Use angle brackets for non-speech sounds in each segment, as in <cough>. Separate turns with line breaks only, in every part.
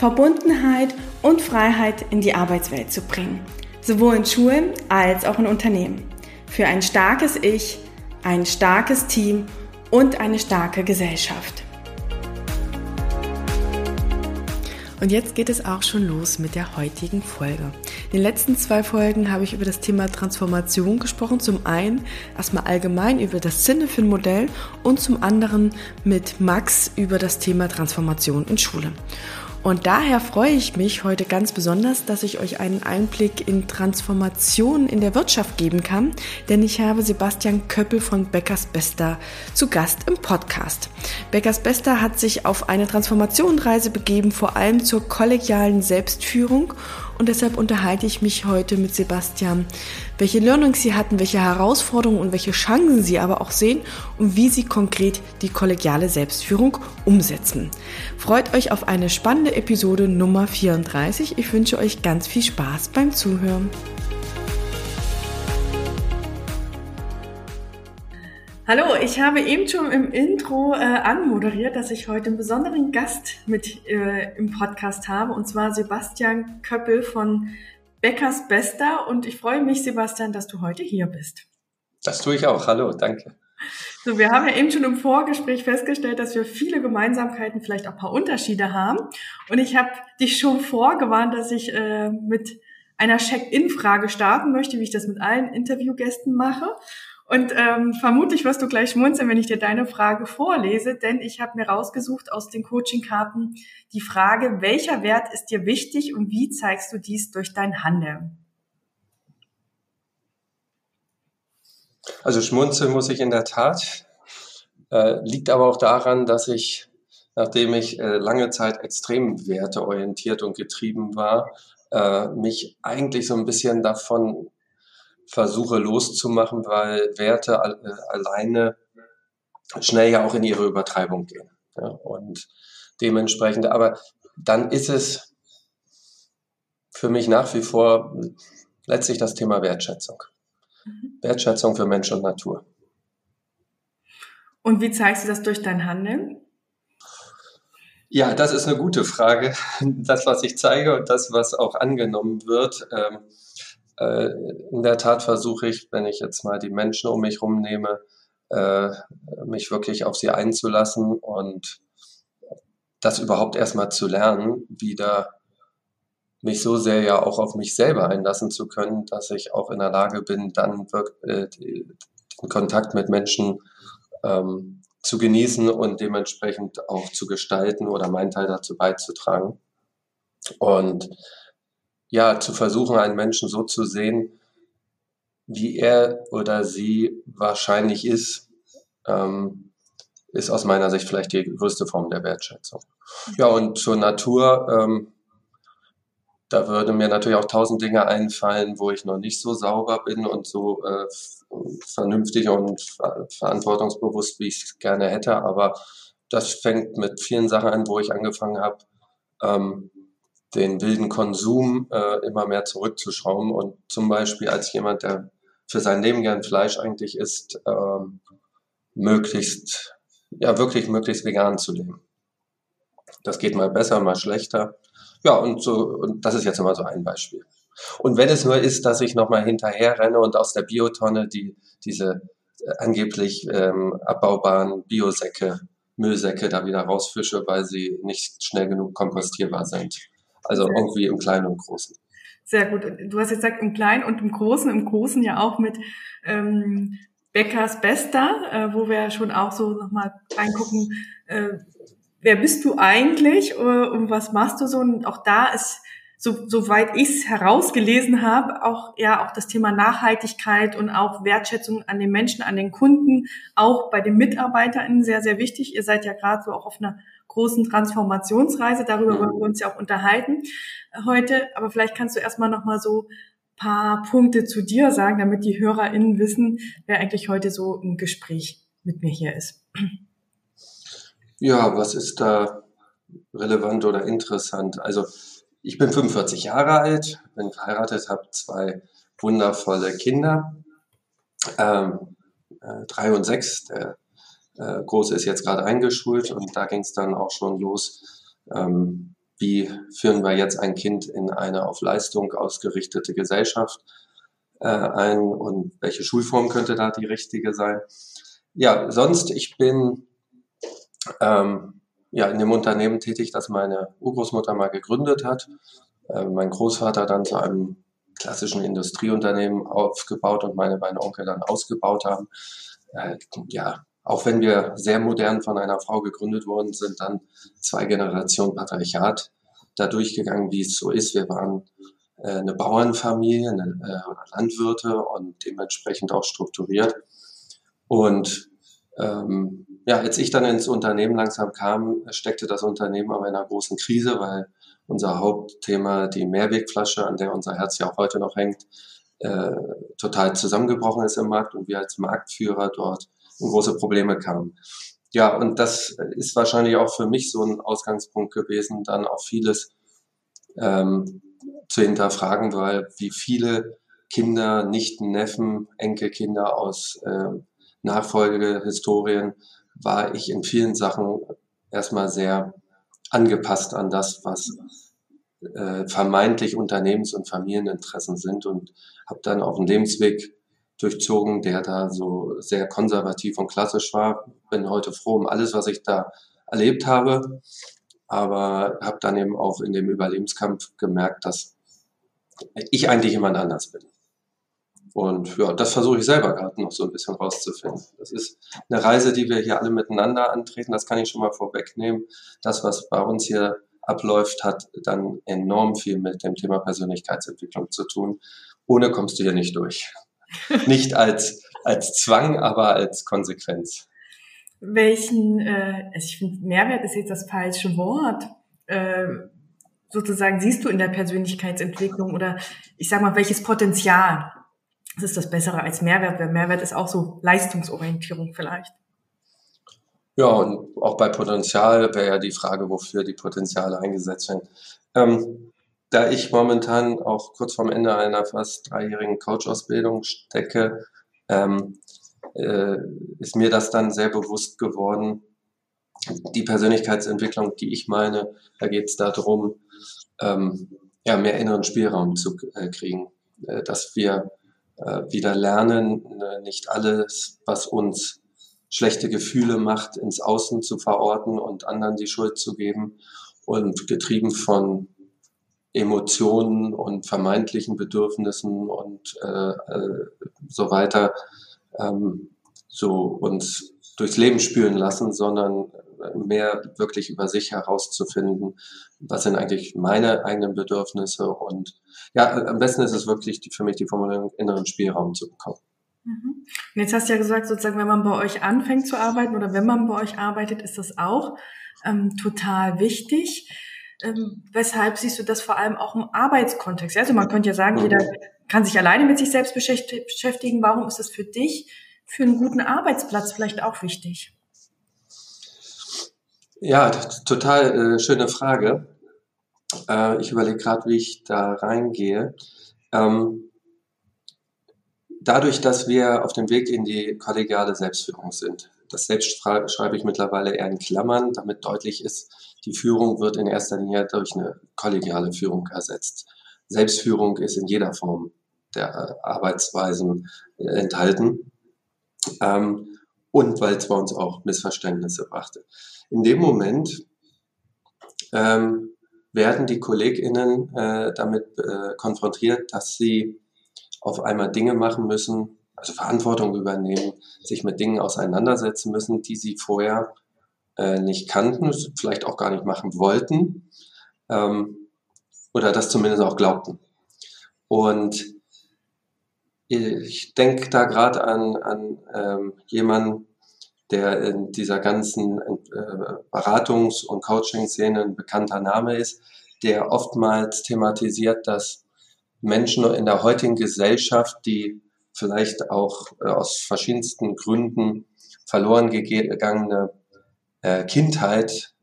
Verbundenheit und Freiheit in die Arbeitswelt zu bringen, sowohl in Schulen als auch in Unternehmen. Für ein starkes Ich, ein starkes Team und eine starke Gesellschaft. Und jetzt geht es auch schon los mit der heutigen Folge. In den letzten zwei Folgen habe ich über das Thema Transformation gesprochen. Zum einen erstmal allgemein über das Cinefin-Modell und zum anderen mit Max über das Thema Transformation in Schule. Und daher freue ich mich heute ganz besonders, dass ich euch einen Einblick in Transformationen in der Wirtschaft geben kann, denn ich habe Sebastian Köppel von Beckers Bester zu Gast im Podcast. Beckers Bester hat sich auf eine Transformationreise begeben, vor allem zur kollegialen Selbstführung und deshalb unterhalte ich mich heute mit Sebastian, welche Learnings sie hatten, welche Herausforderungen und welche Chancen sie aber auch sehen und wie sie konkret die kollegiale Selbstführung umsetzen. Freut euch auf eine spannende Episode Nummer 34. Ich wünsche euch ganz viel Spaß beim Zuhören. Hallo, ich habe eben schon im Intro äh, anmoderiert, dass ich heute einen besonderen Gast mit äh, im Podcast habe, und zwar Sebastian Köppel von Beckers Bester. Und ich freue mich, Sebastian, dass du heute hier bist.
Das tue ich auch. Hallo, danke.
So, wir haben ja eben schon im Vorgespräch festgestellt, dass wir viele Gemeinsamkeiten, vielleicht auch ein paar Unterschiede haben. Und ich habe dich schon vorgewarnt, dass ich äh, mit einer Check-in-Frage starten möchte, wie ich das mit allen Interviewgästen mache. Und ähm, vermutlich wirst du gleich schmunzeln, wenn ich dir deine Frage vorlese, denn ich habe mir rausgesucht aus den Coaching-Karten die Frage, welcher Wert ist dir wichtig und wie zeigst du dies durch dein Handeln?
Also schmunzeln muss ich in der Tat. Äh, liegt aber auch daran, dass ich, nachdem ich äh, lange Zeit extrem werteorientiert und getrieben war, äh, mich eigentlich so ein bisschen davon versuche loszumachen, weil Werte äh, alleine schnell ja auch in ihre Übertreibung gehen. Ja, und dementsprechend, aber dann ist es für mich nach wie vor letztlich das Thema Wertschätzung. Mhm. Wertschätzung für Mensch und Natur.
Und wie zeigst du das durch dein Handeln?
Ja, das ist eine gute Frage. Das, was ich zeige und das, was auch angenommen wird. Ähm, äh, in der Tat versuche ich, wenn ich jetzt mal die Menschen um mich herum nehme, äh, mich wirklich auf sie einzulassen und das überhaupt erstmal zu lernen, wieder mich so sehr ja auch auf mich selber einlassen zu können, dass ich auch in der Lage bin, dann äh, den Kontakt mit Menschen ähm, zu genießen und dementsprechend auch zu gestalten oder meinen Teil dazu beizutragen. Und ja, zu versuchen, einen Menschen so zu sehen, wie er oder sie wahrscheinlich ist, ähm, ist aus meiner Sicht vielleicht die größte Form der Wertschätzung. Ja, und zur Natur, ähm, da würde mir natürlich auch tausend Dinge einfallen, wo ich noch nicht so sauber bin und so äh, vernünftig und ver verantwortungsbewusst, wie ich es gerne hätte. Aber das fängt mit vielen Sachen an, wo ich angefangen habe, ähm, den wilden Konsum äh, immer mehr zurückzuschrauben und zum Beispiel als jemand, der für sein Leben gern Fleisch eigentlich isst, ähm, möglichst, ja wirklich möglichst vegan zu leben. Das geht mal besser, mal schlechter. Ja, und so, und das ist jetzt immer so ein Beispiel. Und wenn es nur ist, dass ich nochmal hinterher renne und aus der Biotonne die, diese äh, angeblich ähm, abbaubaren Biosäcke, Müllsäcke da wieder rausfische, weil sie nicht schnell genug kompostierbar sind. Also irgendwie im Kleinen und Großen.
Sehr gut. Du hast jetzt gesagt im Kleinen und im Großen, im Großen ja auch mit ähm, Beckers Bester, äh, wo wir schon auch so nochmal reingucken, äh, wer bist du eigentlich äh, und was machst du so? Und auch da ist so, soweit ich es herausgelesen habe, auch ja auch das Thema Nachhaltigkeit und auch Wertschätzung an den Menschen, an den Kunden, auch bei den MitarbeiterInnen sehr, sehr wichtig. Ihr seid ja gerade so auch auf einer großen Transformationsreise, darüber wollen wir uns ja auch unterhalten heute. Aber vielleicht kannst du erstmal nochmal so paar Punkte zu dir sagen, damit die HörerInnen wissen, wer eigentlich heute so im Gespräch mit mir hier ist.
Ja, was ist da relevant oder interessant? Also ich bin 45 Jahre alt, bin verheiratet, habe zwei wundervolle Kinder, ähm, äh, drei und sechs. Der äh, Große ist jetzt gerade eingeschult und da ging es dann auch schon los. Ähm, wie führen wir jetzt ein Kind in eine auf Leistung ausgerichtete Gesellschaft äh, ein und welche Schulform könnte da die richtige sein? Ja, sonst, ich bin ähm, ja in dem Unternehmen tätig, das meine Urgroßmutter mal gegründet hat. Äh, mein Großvater dann zu einem klassischen Industrieunternehmen aufgebaut und meine beiden Onkel dann ausgebaut haben. Äh, ja, auch wenn wir sehr modern von einer Frau gegründet worden sind, dann zwei Generationen Patriarchat da durchgegangen, wie es so ist. Wir waren äh, eine Bauernfamilie, eine, äh, Landwirte und dementsprechend auch strukturiert. Und ähm, ja, als ich dann ins Unternehmen langsam kam, steckte das Unternehmen aber in einer großen Krise, weil unser Hauptthema, die Mehrwegflasche, an der unser Herz ja auch heute noch hängt, äh, total zusammengebrochen ist im Markt und wir als Marktführer dort in große Probleme kamen. Ja, und das ist wahrscheinlich auch für mich so ein Ausgangspunkt gewesen, dann auch vieles ähm, zu hinterfragen, weil wie viele Kinder, Nichten, Neffen, Enkelkinder aus äh, Nachfolgehistorien war ich in vielen Sachen erstmal sehr angepasst an das, was äh, vermeintlich Unternehmens- und Familieninteressen sind und habe dann auch einen Lebensweg durchzogen, der da so sehr konservativ und klassisch war. Bin heute froh um alles, was ich da erlebt habe, aber habe dann eben auch in dem Überlebenskampf gemerkt, dass ich eigentlich jemand anders bin. Und ja, das versuche ich selber gerade noch so ein bisschen rauszufinden. Das ist eine Reise, die wir hier alle miteinander antreten. Das kann ich schon mal vorwegnehmen. Das, was bei uns hier abläuft, hat dann enorm viel mit dem Thema Persönlichkeitsentwicklung zu tun. Ohne kommst du hier nicht durch. Nicht als, als Zwang, aber als Konsequenz.
Welchen, äh, also ich finde, Mehrwert ist jetzt das falsche Wort. Äh, sozusagen siehst du in der Persönlichkeitsentwicklung oder ich sag mal, welches Potenzial das ist das Bessere als Mehrwert, weil Mehrwert ist auch so Leistungsorientierung vielleicht.
Ja, und auch bei Potenzial wäre ja die Frage, wofür die Potenziale eingesetzt werden. Ähm, da ich momentan auch kurz vorm Ende einer fast dreijährigen Coach-Ausbildung stecke, ähm, äh, ist mir das dann sehr bewusst geworden. Die Persönlichkeitsentwicklung, die ich meine, da geht es darum, ähm, ja, mehr inneren Spielraum zu äh, kriegen, äh, dass wir äh, wieder lernen, äh, nicht alles, was uns schlechte Gefühle macht, ins Außen zu verorten und anderen die Schuld zu geben und getrieben von Emotionen und vermeintlichen Bedürfnissen und äh, äh, so weiter ähm, so uns durchs Leben spüren lassen, sondern mehr wirklich über sich herauszufinden, was sind eigentlich meine eigenen Bedürfnisse und ja, am besten ist es wirklich die, für mich die Formulierung inneren Spielraum zu bekommen.
Mhm. Und jetzt hast du ja gesagt, sozusagen, wenn man bei euch anfängt zu arbeiten oder wenn man bei euch arbeitet, ist das auch ähm, total wichtig. Ähm, weshalb siehst du das vor allem auch im Arbeitskontext? Also man könnte ja sagen, jeder kann sich alleine mit sich selbst beschäftigen. Warum ist das für dich, für einen guten Arbeitsplatz vielleicht auch wichtig?
Ja, total äh, schöne Frage. Äh, ich überlege gerade, wie ich da reingehe. Ähm, dadurch, dass wir auf dem Weg in die kollegiale Selbstführung sind, das Selbst schreibe ich mittlerweile eher in Klammern, damit deutlich ist, die Führung wird in erster Linie durch eine kollegiale Führung ersetzt. Selbstführung ist in jeder Form der Arbeitsweisen äh, enthalten. Ähm, und weil es bei uns auch Missverständnisse brachte. In dem Moment ähm, werden die KollegInnen äh, damit äh, konfrontiert, dass sie auf einmal Dinge machen müssen, also Verantwortung übernehmen, sich mit Dingen auseinandersetzen müssen, die sie vorher äh, nicht kannten, vielleicht auch gar nicht machen wollten. Ähm, oder das zumindest auch glaubten. Und ich denke da gerade an, an ähm, jemanden, der in dieser ganzen äh, Beratungs- und Coaching-Szene ein bekannter Name ist, der oftmals thematisiert, dass Menschen in der heutigen Gesellschaft, die vielleicht auch äh, aus verschiedensten Gründen verloren gegangene äh, Kindheit,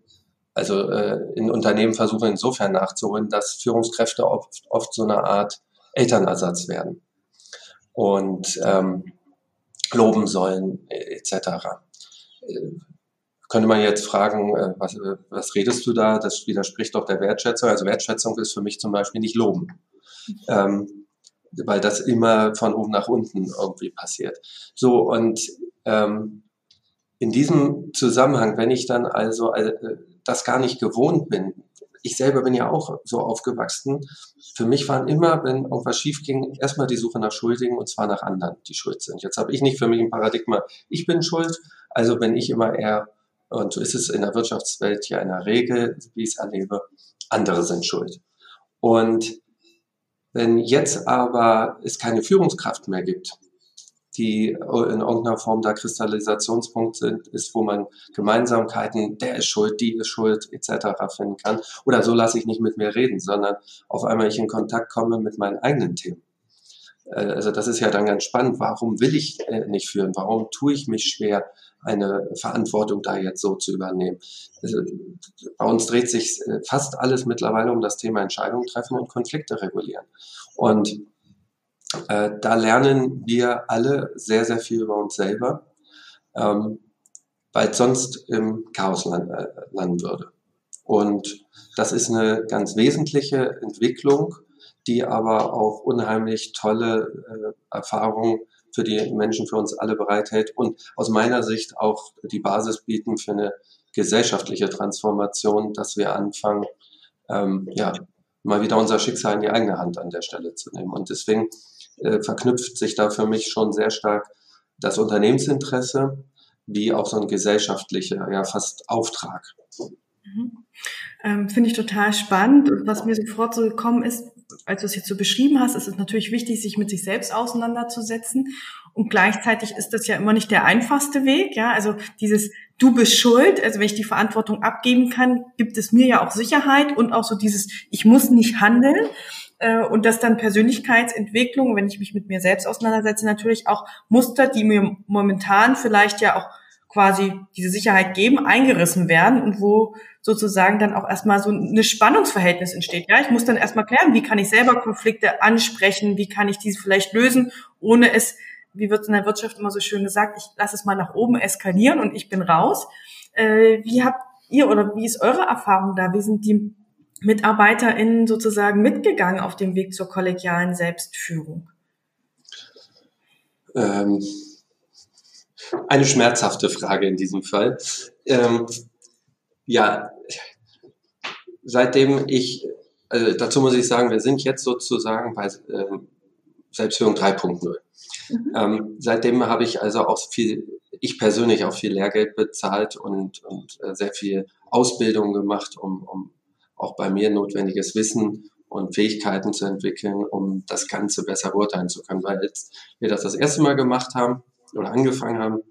also äh, in Unternehmen versuchen insofern nachzuholen, dass Führungskräfte oft, oft so eine Art Elternersatz werden und ähm, loben sollen etc. Äh, könnte man jetzt fragen, äh, was, äh, was redest du da? Das widerspricht doch der Wertschätzung. Also Wertschätzung ist für mich zum Beispiel nicht loben, ähm, weil das immer von oben nach unten irgendwie passiert. So und ähm, in diesem Zusammenhang, wenn ich dann also äh, das gar nicht gewohnt bin, ich selber bin ja auch so aufgewachsen. Für mich waren immer, wenn irgendwas schief ging, erstmal die Suche nach Schuldigen und zwar nach anderen, die schuld sind. Jetzt habe ich nicht für mich ein Paradigma, ich bin schuld, also bin ich immer eher, und so ist es in der Wirtschaftswelt ja in der Regel, wie ich es erlebe, andere sind schuld. Und wenn jetzt aber es keine Führungskraft mehr gibt, die in irgendeiner Form da Kristallisationspunkt sind, ist, wo man Gemeinsamkeiten, der ist schuld, die ist schuld, etc. finden kann. Oder so lasse ich nicht mit mir reden, sondern auf einmal ich in Kontakt komme mit meinen eigenen Themen. Äh, also das ist ja dann ganz spannend. Warum will ich äh, nicht führen? Warum tue ich mich schwer, eine Verantwortung da jetzt so zu übernehmen? Also bei uns dreht sich äh, fast alles mittlerweile um das Thema Entscheidungen treffen und Konflikte regulieren. Und äh, da lernen wir alle sehr, sehr viel über uns selber, ähm, weil sonst im Chaos land, äh, landen würde. Und das ist eine ganz wesentliche Entwicklung, die aber auch unheimlich tolle äh, Erfahrungen für die Menschen, für uns alle bereithält und aus meiner Sicht auch die Basis bieten für eine gesellschaftliche Transformation, dass wir anfangen, ähm, ja, mal wieder unser Schicksal in die eigene Hand an der Stelle zu nehmen. Und deswegen äh, verknüpft sich da für mich schon sehr stark das Unternehmensinteresse wie auch so ein gesellschaftlicher, ja fast Auftrag.
Mhm. Ähm, Finde ich total spannend. Und was mir sofort so gekommen ist, als du es jetzt so beschrieben hast, ist es natürlich wichtig, sich mit sich selbst auseinanderzusetzen. Und gleichzeitig ist das ja immer nicht der einfachste Weg. Ja, also dieses Du bist schuld. Also wenn ich die Verantwortung abgeben kann, gibt es mir ja auch Sicherheit und auch so dieses Ich muss nicht handeln. Äh, und dass dann Persönlichkeitsentwicklung, wenn ich mich mit mir selbst auseinandersetze, natürlich auch Muster, die mir momentan vielleicht ja auch quasi diese Sicherheit geben, eingerissen werden und wo sozusagen dann auch erstmal so ein Spannungsverhältnis entsteht. Ja, ich muss dann erstmal klären, wie kann ich selber Konflikte ansprechen, wie kann ich diese vielleicht lösen, ohne es, wie wird in der Wirtschaft immer so schön gesagt, ich lasse es mal nach oben eskalieren und ich bin raus. Äh, wie habt ihr oder wie ist eure Erfahrung da? Wie sind die MitarbeiterInnen sozusagen mitgegangen auf dem Weg zur kollegialen Selbstführung?
Ähm, eine schmerzhafte Frage in diesem Fall. Ähm, ja, seitdem ich, also dazu muss ich sagen, wir sind jetzt sozusagen bei ähm, Selbstführung 3.0. Mhm. Ähm, seitdem habe ich also auch viel, ich persönlich auch viel Lehrgeld bezahlt und, und äh, sehr viel Ausbildung gemacht, um, um auch bei mir notwendiges Wissen und Fähigkeiten zu entwickeln, um das Ganze besser beurteilen zu können. Weil als wir das das erste Mal gemacht haben oder angefangen haben,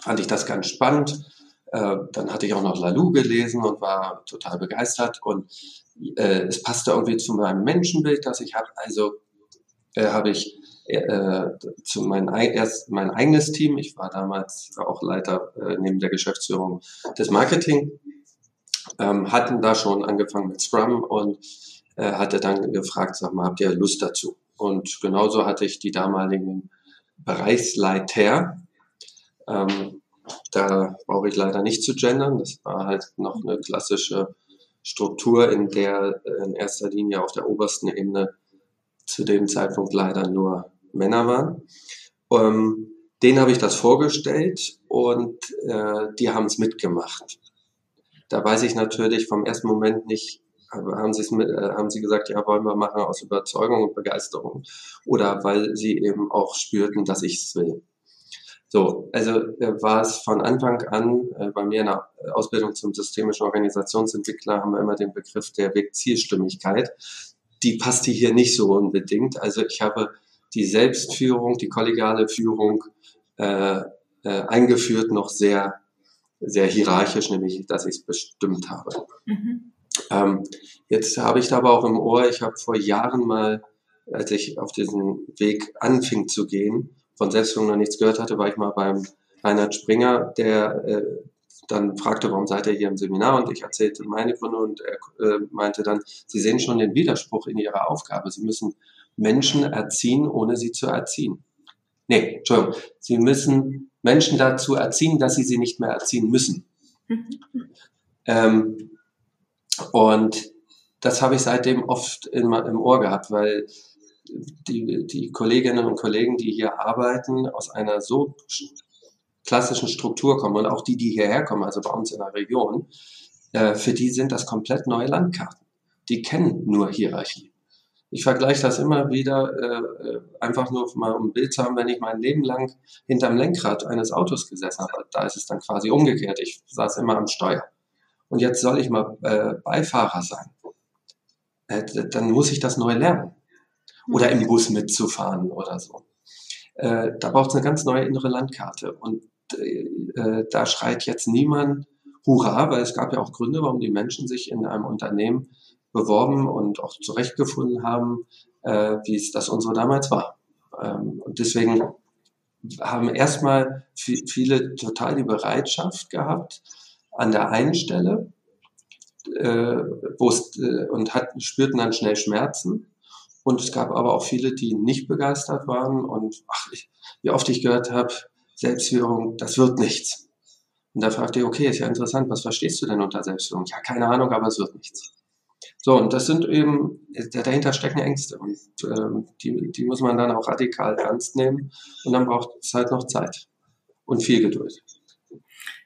fand ich das ganz spannend. Äh, dann hatte ich auch noch Lalou gelesen und war total begeistert und äh, es passte irgendwie zu meinem Menschenbild, das ich habe. Also äh, habe ich äh, zu mein, erst mein eigenes Team, ich war damals auch Leiter äh, neben der Geschäftsführung des Marketing, ähm, hatten da schon angefangen mit Scrum und äh, hatte dann gefragt, sag mal, habt ihr Lust dazu? Und genauso hatte ich die damaligen Bereichsleiter. Ähm, da brauche ich leider nicht zu gendern. Das war halt noch eine klassische Struktur, in der in erster Linie auf der obersten Ebene zu dem Zeitpunkt leider nur Männer waren. Ähm, denen habe ich das vorgestellt und äh, die haben es mitgemacht. Da weiß ich natürlich vom ersten Moment nicht, haben sie, mit, äh, haben sie gesagt, ja, wollen wir machen aus Überzeugung und Begeisterung oder weil sie eben auch spürten, dass ich es will. So, also äh, war es von Anfang an äh, bei mir in der Ausbildung zum systemischen Organisationsentwickler haben wir immer den Begriff der Wegzielstimmigkeit. Die passte hier nicht so unbedingt. Also ich habe die Selbstführung, die kollegiale Führung äh, äh, eingeführt, noch sehr, sehr hierarchisch, nämlich dass ich es bestimmt habe. Mhm. Ähm, jetzt habe ich da aber auch im Ohr, ich habe vor Jahren mal, als ich auf diesen Weg anfing zu gehen, von Selbstführung noch nichts gehört hatte, war ich mal beim Reinhard Springer, der äh, dann fragte, warum seid ihr hier im Seminar? Und ich erzählte meine Gründe und er äh, meinte dann, Sie sehen schon den Widerspruch in Ihrer Aufgabe. Sie müssen Menschen erziehen, ohne sie zu erziehen. Nee, Entschuldigung. Sie müssen Menschen dazu erziehen, dass sie sie nicht mehr erziehen müssen. Mhm. Ähm, und das habe ich seitdem oft in, im Ohr gehabt, weil die, die Kolleginnen und Kollegen, die hier arbeiten, aus einer so klassischen Struktur kommen und auch die, die hierher kommen, also bei uns in der Region, äh, für die sind das komplett neue Landkarten. Die kennen nur Hierarchie. Ich vergleiche das immer wieder, äh, äh, einfach nur mal um ein Bild zu haben, wenn ich mein Leben lang hinterm Lenkrad eines Autos gesessen habe. Da ist es dann quasi umgekehrt. Ich saß immer am Steuer. Und jetzt soll ich mal äh, Beifahrer sein. Äh, dann muss ich das neu lernen oder im Bus mitzufahren oder so. Äh, da braucht es eine ganz neue innere Landkarte. Und äh, da schreit jetzt niemand Hurra, weil es gab ja auch Gründe, warum die Menschen sich in einem Unternehmen beworben und auch zurechtgefunden haben, äh, wie es das unsere damals war. Ähm, und deswegen haben erstmal viele total die Bereitschaft gehabt, an der einen Stelle, äh, wo es, äh, und hat, spürten dann schnell Schmerzen, und es gab aber auch viele, die nicht begeistert waren und ach, ich, wie oft ich gehört habe, Selbstführung, das wird nichts. Und da fragte ich, okay, ist ja interessant, was verstehst du denn unter Selbstführung? Ja, keine Ahnung, aber es wird nichts. So, und das sind eben, dahinter stecken Ängste und ähm, die, die muss man dann auch radikal ernst nehmen und dann braucht es halt noch Zeit und viel Geduld.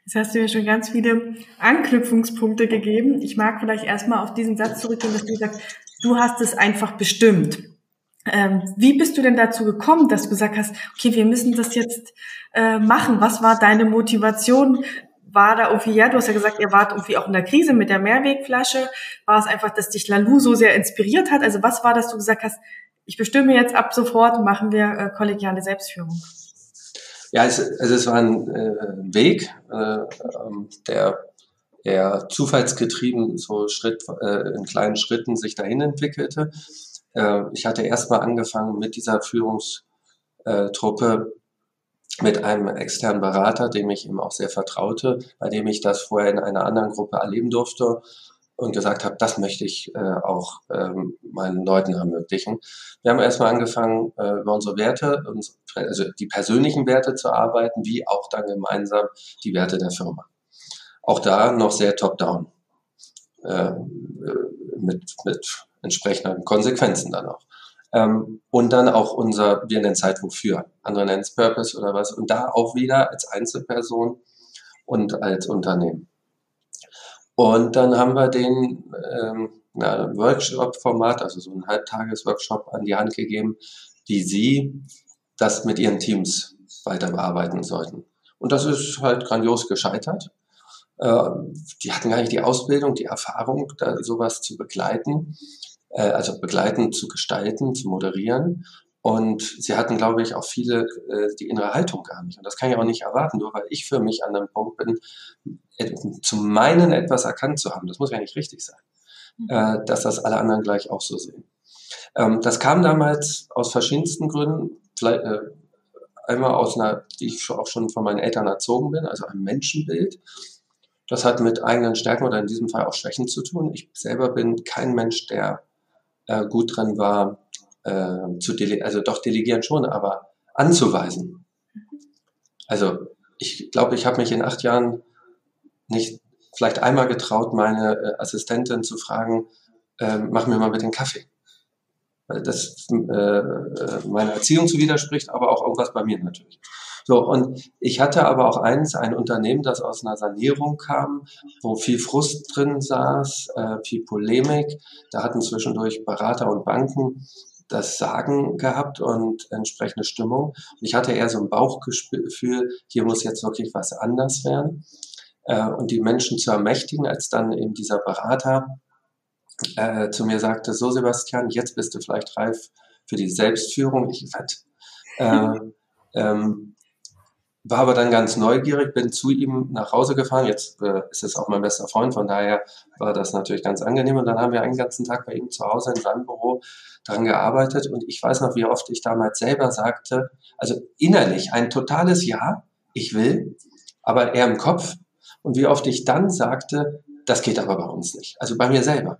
Jetzt hast du mir schon ganz viele Anknüpfungspunkte gegeben. Ich mag vielleicht erstmal auf diesen Satz zurückgehen, dass du sagst, du hast es einfach bestimmt. Ähm, wie bist du denn dazu gekommen, dass du gesagt hast, okay, wir müssen das jetzt äh, machen? Was war deine Motivation? War da irgendwie, ja, du hast ja gesagt, ihr wart irgendwie auch in der Krise mit der Mehrwegflasche. War es einfach, dass dich Lalu so sehr inspiriert hat? Also was war, dass du gesagt hast, ich bestimme jetzt ab sofort, machen wir äh, kollegiale Selbstführung?
Ja, es, also es war ein äh, Weg, äh, ähm, der eher zufallsgetrieben so Schritt äh, in kleinen Schritten sich dahin entwickelte. Äh, ich hatte erstmal angefangen mit dieser Führungstruppe mit einem externen Berater, dem ich ihm auch sehr vertraute, bei dem ich das vorher in einer anderen Gruppe erleben durfte und gesagt habe, das möchte ich äh, auch ähm, meinen Leuten ermöglichen. Wir haben erstmal angefangen, äh, über unsere Werte, also die persönlichen Werte zu arbeiten, wie auch dann gemeinsam die Werte der Firma. Auch da noch sehr top-down. Äh, mit, mit entsprechenden Konsequenzen dann auch. Ähm, und dann auch unser, wir nennen es halt wofür, andere nennen es Purpose oder was. Und da auch wieder als Einzelperson und als Unternehmen. Und dann haben wir den ähm, Workshop-Format, also so ein Halbtages-Workshop an die Hand gegeben, wie sie das mit ihren Teams weiter bearbeiten sollten. Und das ist halt grandios gescheitert. Äh, die hatten gar nicht die Ausbildung, die Erfahrung, da sowas zu begleiten, äh, also begleiten, zu gestalten, zu moderieren. Und sie hatten, glaube ich, auch viele äh, die innere Haltung gar nicht. Und das kann ich auch nicht erwarten, nur weil ich für mich an einem Punkt bin, zu meinen etwas erkannt zu haben. Das muss ja nicht richtig sein, mhm. dass das alle anderen gleich auch so sehen. Ähm, das kam damals aus verschiedensten Gründen. Vielleicht, einmal aus einer, die ich auch schon von meinen Eltern erzogen bin, also einem Menschenbild. Das hat mit eigenen Stärken oder in diesem Fall auch Schwächen zu tun. Ich selber bin kein Mensch, der äh, gut dran war, äh, zu dele also doch delegieren schon, aber anzuweisen. Also ich glaube, ich habe mich in acht Jahren nicht vielleicht einmal getraut, meine äh, Assistentin zu fragen, äh, mach mir mal mit den Kaffee. Weil das äh, äh, meiner Erziehung zu widerspricht, aber auch irgendwas bei mir natürlich. So, und ich hatte aber auch eins, ein Unternehmen, das aus einer Sanierung kam, wo viel Frust drin saß, äh, viel Polemik. Da hatten zwischendurch Berater und Banken das Sagen gehabt und entsprechende Stimmung. Und ich hatte eher so ein Bauchgefühl, hier muss jetzt wirklich was anders werden. Äh, und die Menschen zu ermächtigen, als dann eben dieser Berater äh, zu mir sagte, so Sebastian, jetzt bist du vielleicht reif für die Selbstführung. Ich wette. Äh, <laughs> ähm, war aber dann ganz neugierig, bin zu ihm nach Hause gefahren. Jetzt äh, ist es auch mein bester Freund, von daher war das natürlich ganz angenehm. Und dann haben wir einen ganzen Tag bei ihm zu Hause in seinem Büro dran gearbeitet. Und ich weiß noch, wie oft ich damals selber sagte, also innerlich ein totales Ja, ich will, aber eher im Kopf. Und wie oft ich dann sagte, das geht aber bei uns nicht. Also bei mir selber.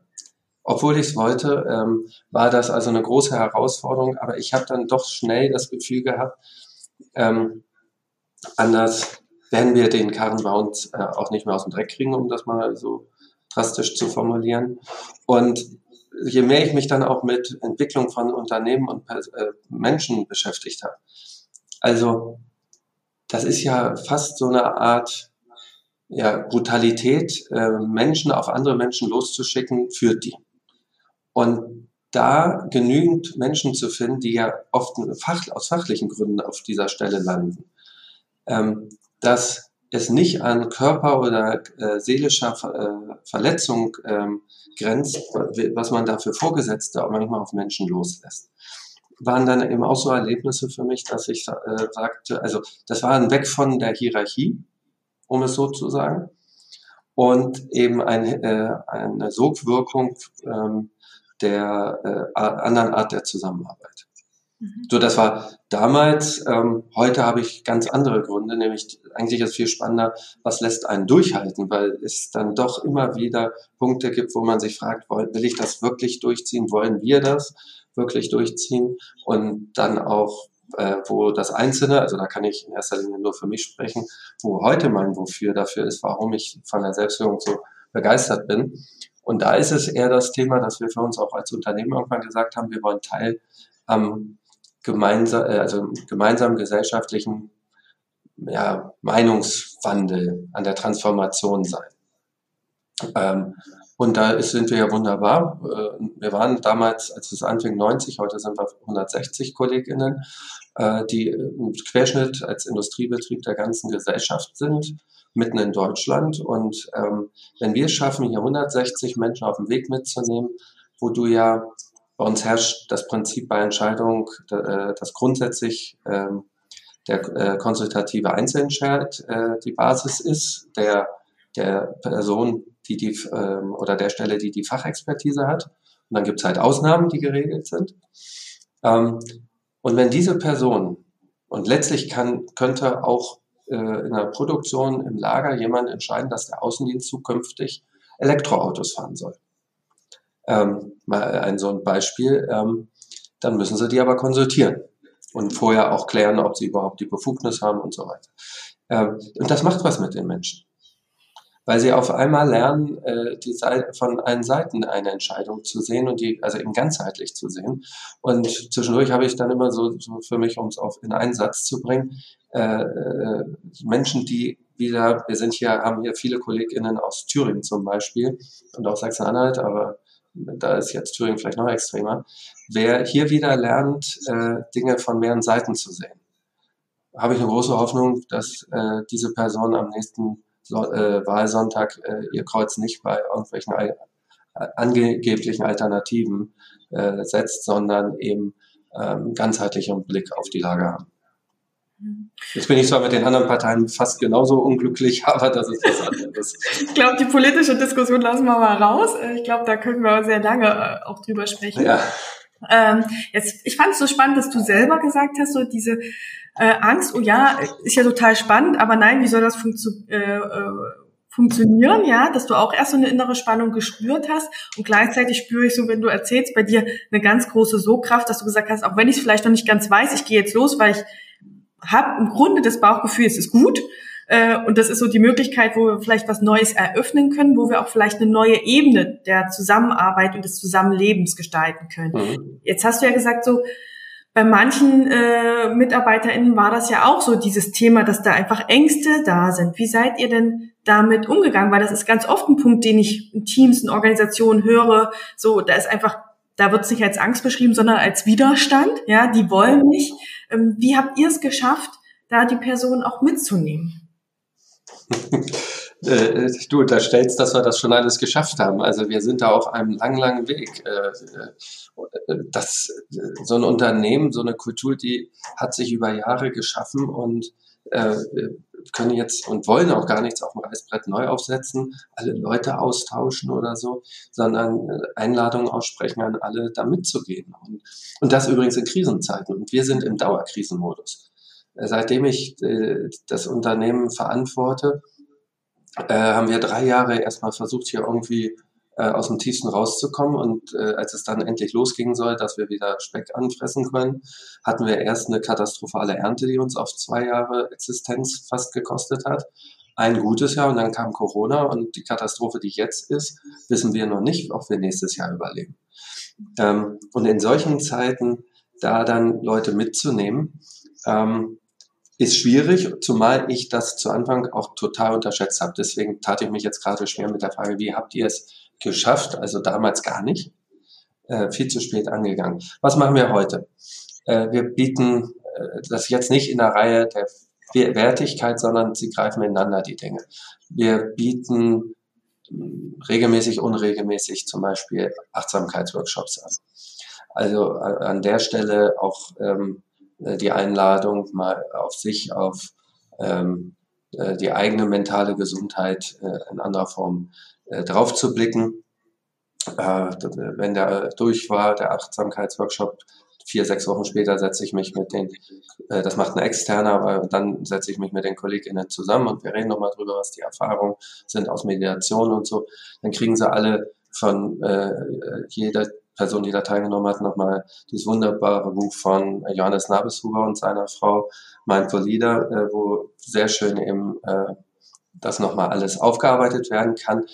Obwohl ich es wollte, ähm, war das also eine große Herausforderung. Aber ich habe dann doch schnell das Gefühl gehabt, ähm, Anders werden wir den Karren bei uns äh, auch nicht mehr aus dem Dreck kriegen, um das mal so drastisch zu formulieren. Und je mehr ich mich dann auch mit Entwicklung von Unternehmen und äh, Menschen beschäftigt habe, also das ist ja fast so eine Art ja, Brutalität, äh, Menschen auf andere Menschen loszuschicken, führt die. Und da genügend Menschen zu finden, die ja oft fach, aus fachlichen Gründen auf dieser Stelle landen, dass es nicht an Körper- oder äh, seelischer äh, Verletzung ähm, grenzt, was man dafür Vorgesetzte auch manchmal auf Menschen loslässt. Waren dann eben auch so Erlebnisse für mich, dass ich äh, sagte, also das war ein Weg von der Hierarchie, um es so zu sagen, und eben ein, äh, eine Sogwirkung ähm, der äh, anderen Art der Zusammenarbeit. Mhm. So, das war damals. Ähm, heute habe ich ganz andere Gründe, nämlich eigentlich ist viel spannender, was lässt einen durchhalten, weil es dann doch immer wieder Punkte gibt, wo man sich fragt, will ich das wirklich durchziehen? Wollen wir das wirklich durchziehen? Und dann auch, äh, wo das Einzelne, also da kann ich in erster Linie nur für mich sprechen, wo heute mein Wofür dafür ist, warum ich von der Selbstführung so begeistert bin. Und da ist es eher das Thema, dass wir für uns auch als Unternehmen irgendwann gesagt haben, wir wollen Teil am gemeinsam, äh, also gemeinsamen gesellschaftlichen ja, Meinungswandel, an der Transformation sein. Ähm, und da ist, sind wir ja wunderbar. Äh, wir waren damals, als es anfing, 90, heute sind wir 160 KollegInnen, äh, die im Querschnitt als Industriebetrieb der ganzen Gesellschaft sind, mitten in Deutschland. Und ähm, wenn wir es schaffen, hier 160 Menschen auf den Weg mitzunehmen, wo du ja bei uns herrscht das Prinzip bei Entscheidung, äh, dass grundsätzlich ähm, der äh, konsultative Einzelentscheid äh, die Basis ist, der, der Person, die die ähm, oder der Stelle, die die Fachexpertise hat. Und dann gibt es halt Ausnahmen, die geregelt sind. Ähm, und wenn diese Person, und letztlich kann, könnte auch in der Produktion im Lager jemand entscheiden, dass der Außendienst zukünftig Elektroautos fahren soll ähm, mal ein so ein Beispiel, ähm, dann müssen sie die aber konsultieren und vorher auch klären, ob sie überhaupt die Befugnis haben und so weiter. Ähm, und das macht was mit den Menschen. Weil sie auf einmal lernen, äh, die Seite, von allen Seiten eine Entscheidung zu sehen und die, also eben ganzheitlich zu sehen. Und zwischendurch habe ich dann immer so, so für mich, um es auf in einen Satz zu bringen, äh, äh, Menschen, die wieder, wir sind hier, haben hier viele KollegInnen aus Thüringen zum Beispiel und auch Sachsen-Anhalt, aber da ist jetzt Thüringen vielleicht noch extremer, wer hier wieder lernt, äh, Dinge von mehreren Seiten zu sehen, habe ich eine große Hoffnung, dass äh, diese Person am nächsten so äh, Wahlsonntag äh, ihr Kreuz nicht bei irgendwelchen al angeblichen Alternativen äh, setzt, sondern eben ähm, ganzheitlichen Blick auf die Lage haben. Jetzt bin ich zwar mit den anderen Parteien fast genauso unglücklich, <laughs> aber das ist was anderes.
Ich glaube, die politische Diskussion lassen wir mal raus. Ich glaube, da können wir sehr lange äh, auch drüber sprechen. Ja. Ähm, jetzt, ich fand es so spannend, dass du selber gesagt hast, so diese äh, Angst, oh ja, ist ja total spannend, aber nein, wie soll das funktio äh, äh, funktionieren, ja, dass du auch erst so eine innere Spannung gespürt hast und gleichzeitig spüre ich so, wenn du erzählst, bei dir eine ganz große So-Kraft, dass du gesagt hast, auch wenn ich es vielleicht noch nicht ganz weiß, ich gehe jetzt los, weil ich habe im Grunde das Bauchgefühl, es ist gut. Äh, und das ist so die Möglichkeit, wo wir vielleicht was Neues eröffnen können, wo wir auch vielleicht eine neue Ebene der Zusammenarbeit und des Zusammenlebens gestalten können. Mhm. Jetzt hast du ja gesagt, so bei manchen äh, MitarbeiterInnen war das ja auch so, dieses Thema, dass da einfach Ängste da sind. Wie seid ihr denn damit umgegangen? Weil das ist ganz oft ein Punkt, den ich in Teams, in Organisationen höre. So, da ist einfach da wird es nicht als Angst beschrieben, sondern als Widerstand. Ja, die wollen nicht. Ähm, wie habt ihr es geschafft, da die Person auch mitzunehmen? <laughs>
Äh, du unterstellst, dass wir das schon alles geschafft haben. Also wir sind da auf einem langen, langen Weg. Äh, äh, das, so ein Unternehmen, so eine Kultur, die hat sich über Jahre geschaffen und können jetzt und wollen auch gar nichts auf dem Reißbrett neu aufsetzen, alle Leute austauschen oder so, sondern Einladungen aussprechen an alle, da mitzugehen. Und, und das übrigens in Krisenzeiten. Und wir sind im Dauerkrisenmodus. Seitdem ich das Unternehmen verantworte, äh, haben wir drei Jahre erstmal versucht, hier irgendwie äh, aus dem Tiefsten rauszukommen. Und äh, als es dann endlich losging soll, dass wir wieder Speck anfressen können, hatten wir erst eine katastrophale Ernte, die uns auf zwei Jahre Existenz fast gekostet hat. Ein gutes Jahr und dann kam Corona und die Katastrophe, die jetzt ist, wissen wir noch nicht, ob wir nächstes Jahr überleben. Ähm, und in solchen Zeiten da dann Leute mitzunehmen, ähm, ist schwierig, zumal ich das zu Anfang auch total unterschätzt habe. Deswegen tat ich mich jetzt gerade schwer mit der Frage, wie habt ihr es geschafft? Also damals gar nicht. Äh, viel zu spät angegangen. Was machen wir heute? Äh, wir bieten äh, das jetzt nicht in der Reihe der Wertigkeit, sondern sie greifen ineinander die Dinge. Wir bieten hm, regelmäßig, unregelmäßig zum Beispiel Achtsamkeitsworkshops an. Also an der Stelle auch ähm, äh, die Einladung, mal auf sich, auf ähm, äh, die eigene mentale Gesundheit äh, in anderer Form äh, drauf zu blicken. Äh, wenn der durch war, der Achtsamkeitsworkshop, vier, sechs Wochen später setze ich mich mit den, äh, das macht ein externer, aber dann setze ich mich mit den KollegInnen zusammen und wir reden nochmal drüber, was die Erfahrungen sind aus Mediation und so. Dann kriegen sie alle von äh, jeder Person, die da teilgenommen hat, nochmal dieses wunderbare Buch von Johannes Nabeshuber und seiner Frau Mindful Leader, äh, wo sehr schön eben äh, das nochmal alles aufgearbeitet werden kann,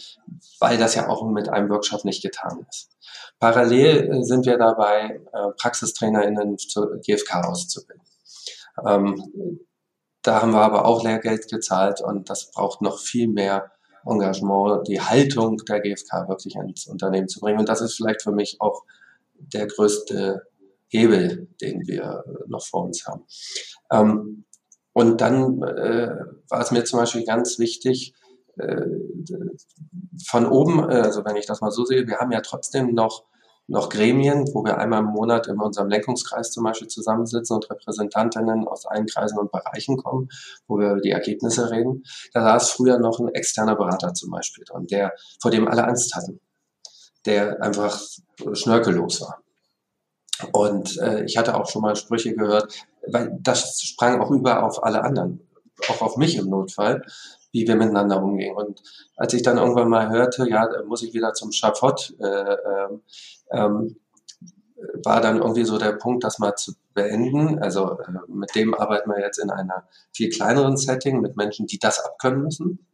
weil das ja auch mit einem Workshop nicht getan ist. Parallel äh, sind wir dabei, äh, PraxistrainerInnen zur GfK auszubilden. Ähm, da haben wir aber auch Lehrgeld gezahlt und das braucht noch viel mehr Engagement, die Haltung der GfK wirklich ins Unternehmen zu bringen. Und das ist vielleicht für mich auch der größte Hebel, den wir noch vor uns haben. Und dann äh, war es mir zum Beispiel ganz wichtig, äh, von oben, äh, also wenn ich das mal so sehe, wir haben ja trotzdem noch noch Gremien, wo wir einmal im Monat in unserem Lenkungskreis zum Beispiel zusammensitzen und Repräsentantinnen aus allen Kreisen und Bereichen kommen, wo wir über die Ergebnisse reden. Da saß früher noch ein externer Berater zum Beispiel drin, der, vor dem alle Angst hatten, der einfach schnörkellos war. Und äh, ich hatte auch schon mal Sprüche gehört, weil das sprang auch über auf alle anderen, auch auf mich im Notfall wie wir miteinander umgehen. Und als ich dann irgendwann mal hörte, ja, da muss ich wieder zum Schafott, äh, ähm, ähm, war dann irgendwie so der Punkt, das mal zu beenden. Also äh, mit dem arbeiten wir jetzt in einer viel kleineren Setting mit Menschen, die das abkönnen müssen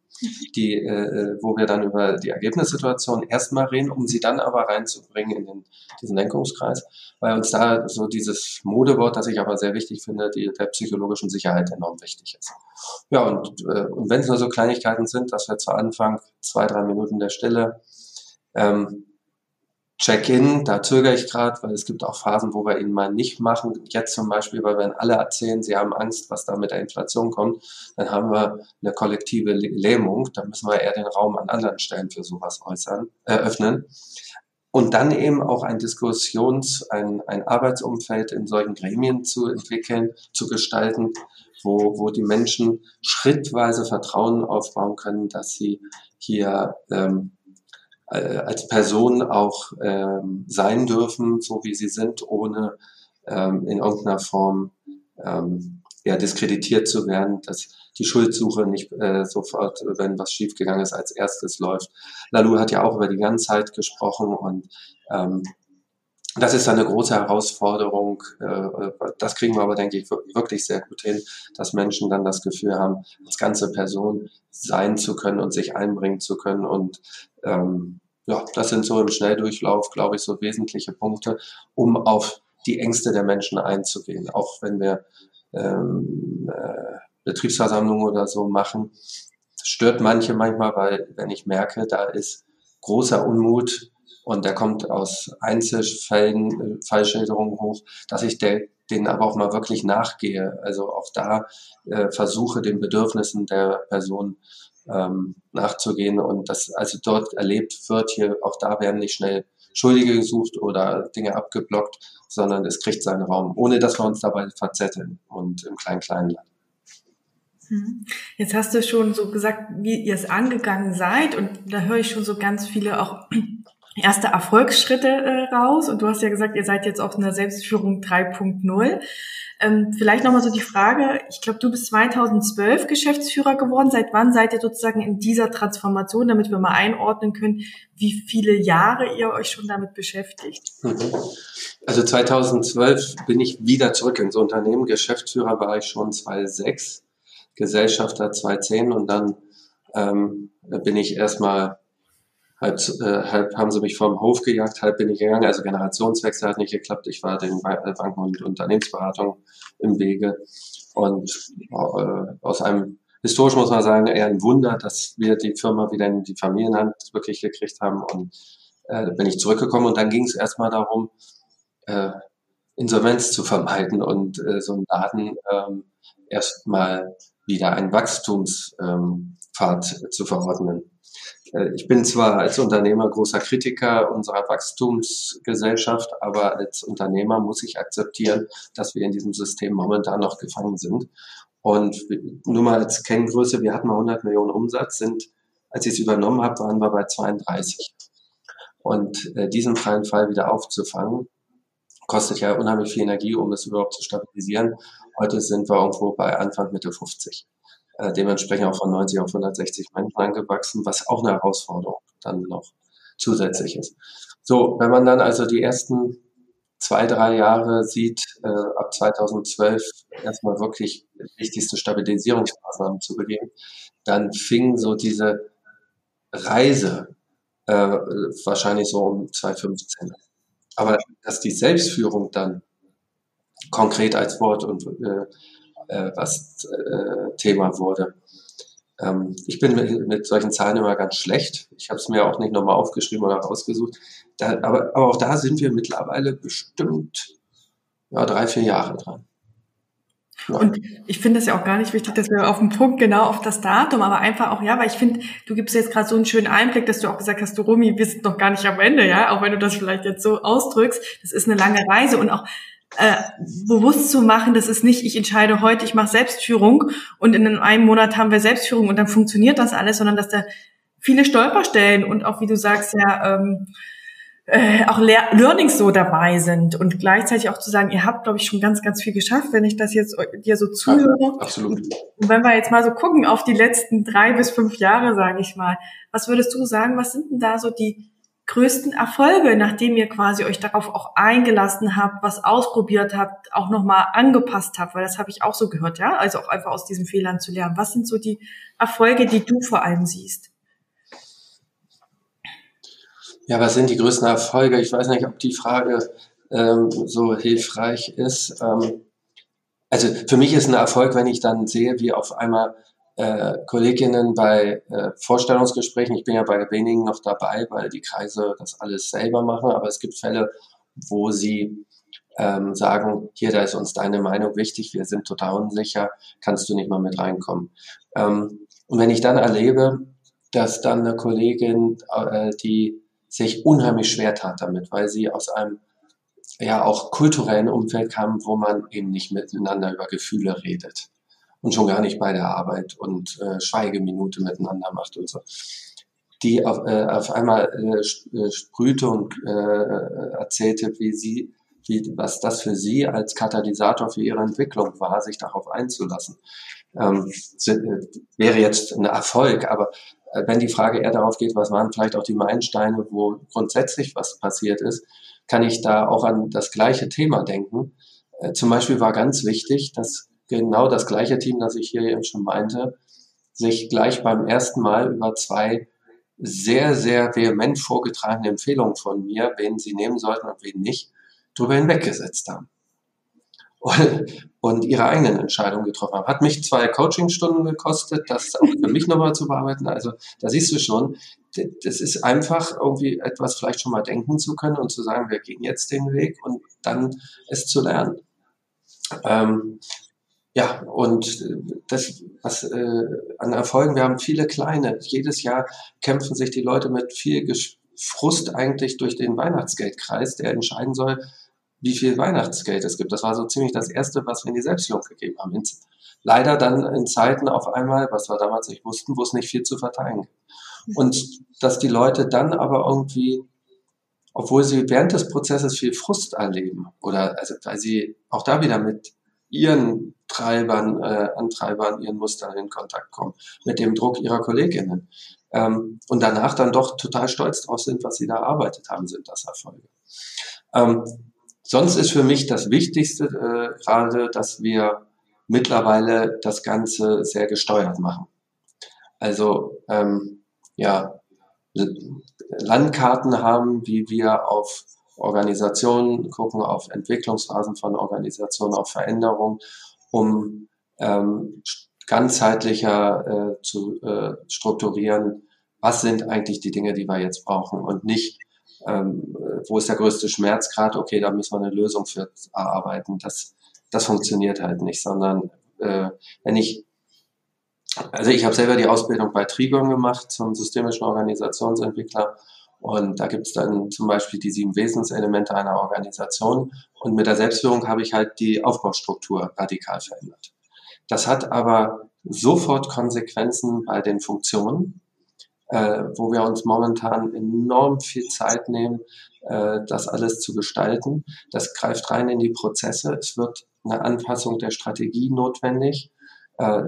die, äh, wo wir dann über die Ergebnissituation erstmal reden, um sie dann aber reinzubringen in den, diesen Lenkungskreis, weil uns da so dieses Modewort, das ich aber sehr wichtig finde, die, der psychologischen Sicherheit enorm wichtig ist. Ja, und, äh, und wenn es nur so Kleinigkeiten sind, dass wir zu Anfang zwei, drei Minuten der Stille ähm, Check-in, da zögere ich gerade, weil es gibt auch Phasen, wo wir ihn mal nicht machen. Jetzt zum Beispiel, weil wenn alle erzählen, sie haben Angst, was da mit der Inflation kommt, dann haben wir eine kollektive Lähmung. Da müssen wir eher den Raum an anderen Stellen für sowas äußern, eröffnen. Und dann eben auch ein Diskussions-, ein, ein Arbeitsumfeld in solchen Gremien zu entwickeln, zu gestalten, wo, wo die Menschen schrittweise Vertrauen aufbauen können, dass sie hier ähm, äh, als Person auch ähm, sein dürfen, so wie sie sind, ohne ähm, in irgendeiner Form ähm, ja, diskreditiert zu werden, dass die Schuldsuche nicht äh, sofort, wenn was schiefgegangen ist, als erstes läuft. Lalu hat ja auch über die Ganzheit gesprochen und ähm, das ist eine große Herausforderung. Äh, das kriegen wir aber, denke ich, wirklich sehr gut hin, dass Menschen dann das Gefühl haben, als ganze Person sein zu können und sich einbringen zu können und ähm, ja, das sind so im Schnelldurchlauf, glaube ich, so wesentliche Punkte, um auf die Ängste der Menschen einzugehen. Auch wenn wir ähm, äh, Betriebsversammlungen oder so machen, stört manche manchmal, weil wenn ich merke, da ist großer Unmut und der kommt aus Einzelfällen, äh, Fallschilderungen hoch, dass ich der, denen aber auch mal wirklich nachgehe. Also auch da äh, versuche, den Bedürfnissen der Person ähm, nachzugehen und das also dort erlebt wird, hier auch da werden nicht schnell Schuldige gesucht oder Dinge abgeblockt, sondern es kriegt seinen Raum, ohne dass wir uns dabei verzetteln und im kleinen-kleinen Land.
Mhm. Jetzt hast du schon so gesagt, wie ihr es angegangen seid und da höre ich schon so ganz viele auch erste Erfolgsschritte äh, raus und du hast ja gesagt, ihr seid jetzt auf einer Selbstführung 3.0. Ähm, vielleicht nochmal so die Frage, ich glaube, du bist 2012 Geschäftsführer geworden. Seit wann seid ihr sozusagen in dieser Transformation, damit wir mal einordnen können, wie viele Jahre ihr euch schon damit beschäftigt?
Mhm. Also 2012 bin ich wieder zurück ins Unternehmen. Geschäftsführer war ich schon 2006, Gesellschafter 2010 und dann ähm, bin ich erstmal halb, äh, halb haben sie mich vom Hof gejagt, halb bin ich gegangen. Also Generationswechsel hat nicht geklappt. Ich war den äh, Banken- und Unternehmensberatung im Wege. Und äh, aus einem, historisch muss man sagen, eher ein Wunder, dass wir die Firma wieder in die Familienhand wirklich gekriegt haben. Und äh, bin ich zurückgekommen und dann ging es erstmal darum, äh, Insolvenz zu vermeiden und äh, so einen Laden ähm, erstmal wieder einen Wachstumspfad ähm, zu verordnen. Äh, ich bin zwar als Unternehmer großer Kritiker unserer Wachstumsgesellschaft, aber als Unternehmer muss ich akzeptieren, dass wir in diesem System momentan noch gefangen sind. Und nur mal als Kenngröße, wir hatten mal 100 Millionen Umsatz, sind, als ich es übernommen habe, waren wir bei 32. Und äh, diesen freien Fall wieder aufzufangen, kostet ja unheimlich viel Energie, um es überhaupt zu stabilisieren. Heute sind wir irgendwo bei Anfang Mitte 50 äh, dementsprechend auch von 90 auf 160 Menschen angewachsen, was auch eine Herausforderung dann noch zusätzlich ist. So, wenn man dann also die ersten zwei, drei Jahre sieht, äh, ab 2012 erstmal wirklich wichtigste Stabilisierungsmaßnahmen zu begehen, dann fing so diese Reise äh, wahrscheinlich so um 2015. Aber dass die Selbstführung dann konkret als Wort und äh, äh, was äh, Thema wurde. Ähm, ich bin mit, mit, solchen Zahlen immer ganz schlecht. Ich habe es mir auch nicht nochmal aufgeschrieben oder rausgesucht. Da, aber, aber auch da sind wir mittlerweile bestimmt ja, drei, vier Jahre dran.
Und ich finde es ja auch gar nicht wichtig, dass wir auf den Punkt genau auf das Datum, aber einfach auch, ja, weil ich finde, du gibst jetzt gerade so einen schönen Einblick, dass du auch gesagt hast, du Romy, wir sind noch gar nicht am Ende, ja, auch wenn du das vielleicht jetzt so ausdrückst. Das ist eine lange Reise und auch äh, bewusst zu machen, das ist nicht, ich entscheide heute, ich mache Selbstführung und in einem Monat haben wir Selbstführung und dann funktioniert das alles, sondern dass da viele Stolperstellen und auch, wie du sagst, ja, ähm, äh, auch Le Learnings so dabei sind und gleichzeitig auch zu sagen, ihr habt, glaube ich, schon ganz, ganz viel geschafft, wenn ich das jetzt dir so zuhöre.
Absolut.
Und wenn wir jetzt mal so gucken auf die letzten drei bis fünf Jahre, sage ich mal, was würdest du sagen, was sind denn da so die größten Erfolge, nachdem ihr quasi euch darauf auch eingelassen habt, was ausprobiert habt, auch nochmal angepasst habt, weil das habe ich auch so gehört, ja, also auch einfach aus diesen Fehlern zu lernen. Was sind so die Erfolge, die du vor allem siehst?
Ja, was sind die größten Erfolge? Ich weiß nicht, ob die Frage ähm, so hilfreich ist. Ähm, also für mich ist ein Erfolg, wenn ich dann sehe, wie auf einmal äh, Kolleginnen bei äh, Vorstellungsgesprächen, ich bin ja bei wenigen noch dabei, weil die Kreise das alles selber machen, aber es gibt Fälle, wo sie ähm, sagen, hier, da ist uns deine Meinung wichtig, wir sind total unsicher, kannst du nicht mal mit reinkommen. Ähm, und wenn ich dann erlebe, dass dann eine Kollegin, äh, die sich unheimlich schwer tat damit, weil sie aus einem ja auch kulturellen Umfeld kam, wo man eben nicht miteinander über Gefühle redet und schon gar nicht bei der Arbeit und äh, Schweigeminute miteinander macht und so. Die auf, äh, auf einmal äh, äh sprühte und äh, erzählte, wie sie, wie, was das für sie als Katalysator für ihre Entwicklung war, sich darauf einzulassen. Ähm, äh, wäre jetzt ein Erfolg, aber äh, wenn die Frage eher darauf geht, was waren vielleicht auch die Meilensteine, wo grundsätzlich was passiert ist, kann ich da auch an das gleiche Thema denken. Äh, zum Beispiel war ganz wichtig, dass genau das gleiche Team, das ich hier eben schon meinte, sich gleich beim ersten Mal über zwei sehr, sehr vehement vorgetragene Empfehlungen von mir, wen sie nehmen sollten und wen nicht, darüber hinweggesetzt haben. und, und ihre eigenen Entscheidungen getroffen haben. Hat mich zwei Coachingstunden gekostet, das auch für mich nochmal zu bearbeiten. Also da siehst du schon, das ist einfach irgendwie etwas vielleicht schon mal denken zu können und zu sagen, wir gehen jetzt den Weg und dann es zu lernen. Ähm, ja, und das, was äh, an Erfolgen, wir haben viele kleine. Jedes Jahr kämpfen sich die Leute mit viel Frust eigentlich durch den Weihnachtsgeldkreis, der entscheiden soll, wie viel Weihnachtsgeld es gibt. Das war so ziemlich das Erste, was wir in die Selbstführung gegeben haben. Leider dann in Zeiten auf einmal, was wir damals nicht wussten, wo es nicht viel zu verteilen gibt. Und dass die Leute dann aber irgendwie, obwohl sie während des Prozesses viel Frust erleben oder also weil sie auch da wieder mit ihren Treibern, äh, Antreibern, ihren Mustern in Kontakt kommen, mit dem Druck ihrer Kolleginnen. Ähm, und danach dann doch total stolz drauf sind, was sie da erarbeitet haben, sind das Erfolge. Ähm, sonst ist für mich das Wichtigste äh, gerade, dass wir mittlerweile das Ganze sehr gesteuert machen. Also ähm, ja, Landkarten haben, wie wir auf Organisationen gucken, auf Entwicklungsphasen von Organisationen, auf Veränderungen, um ähm, ganzheitlicher äh, zu äh, strukturieren, was sind eigentlich die Dinge, die wir jetzt brauchen und nicht, ähm, wo ist der größte Schmerzgrad, okay, da müssen wir eine Lösung für erarbeiten. Das, das funktioniert halt nicht, sondern äh, wenn ich, also ich habe selber die Ausbildung bei Trigon gemacht zum systemischen Organisationsentwickler und da gibt es dann zum Beispiel die sieben Wesenselemente einer Organisation. Und mit der Selbstführung habe ich halt die Aufbaustruktur radikal verändert. Das hat aber sofort Konsequenzen bei den Funktionen, äh, wo wir uns momentan enorm viel Zeit nehmen, äh, das alles zu gestalten. Das greift rein in die Prozesse. Es wird eine Anpassung der Strategie notwendig. Äh,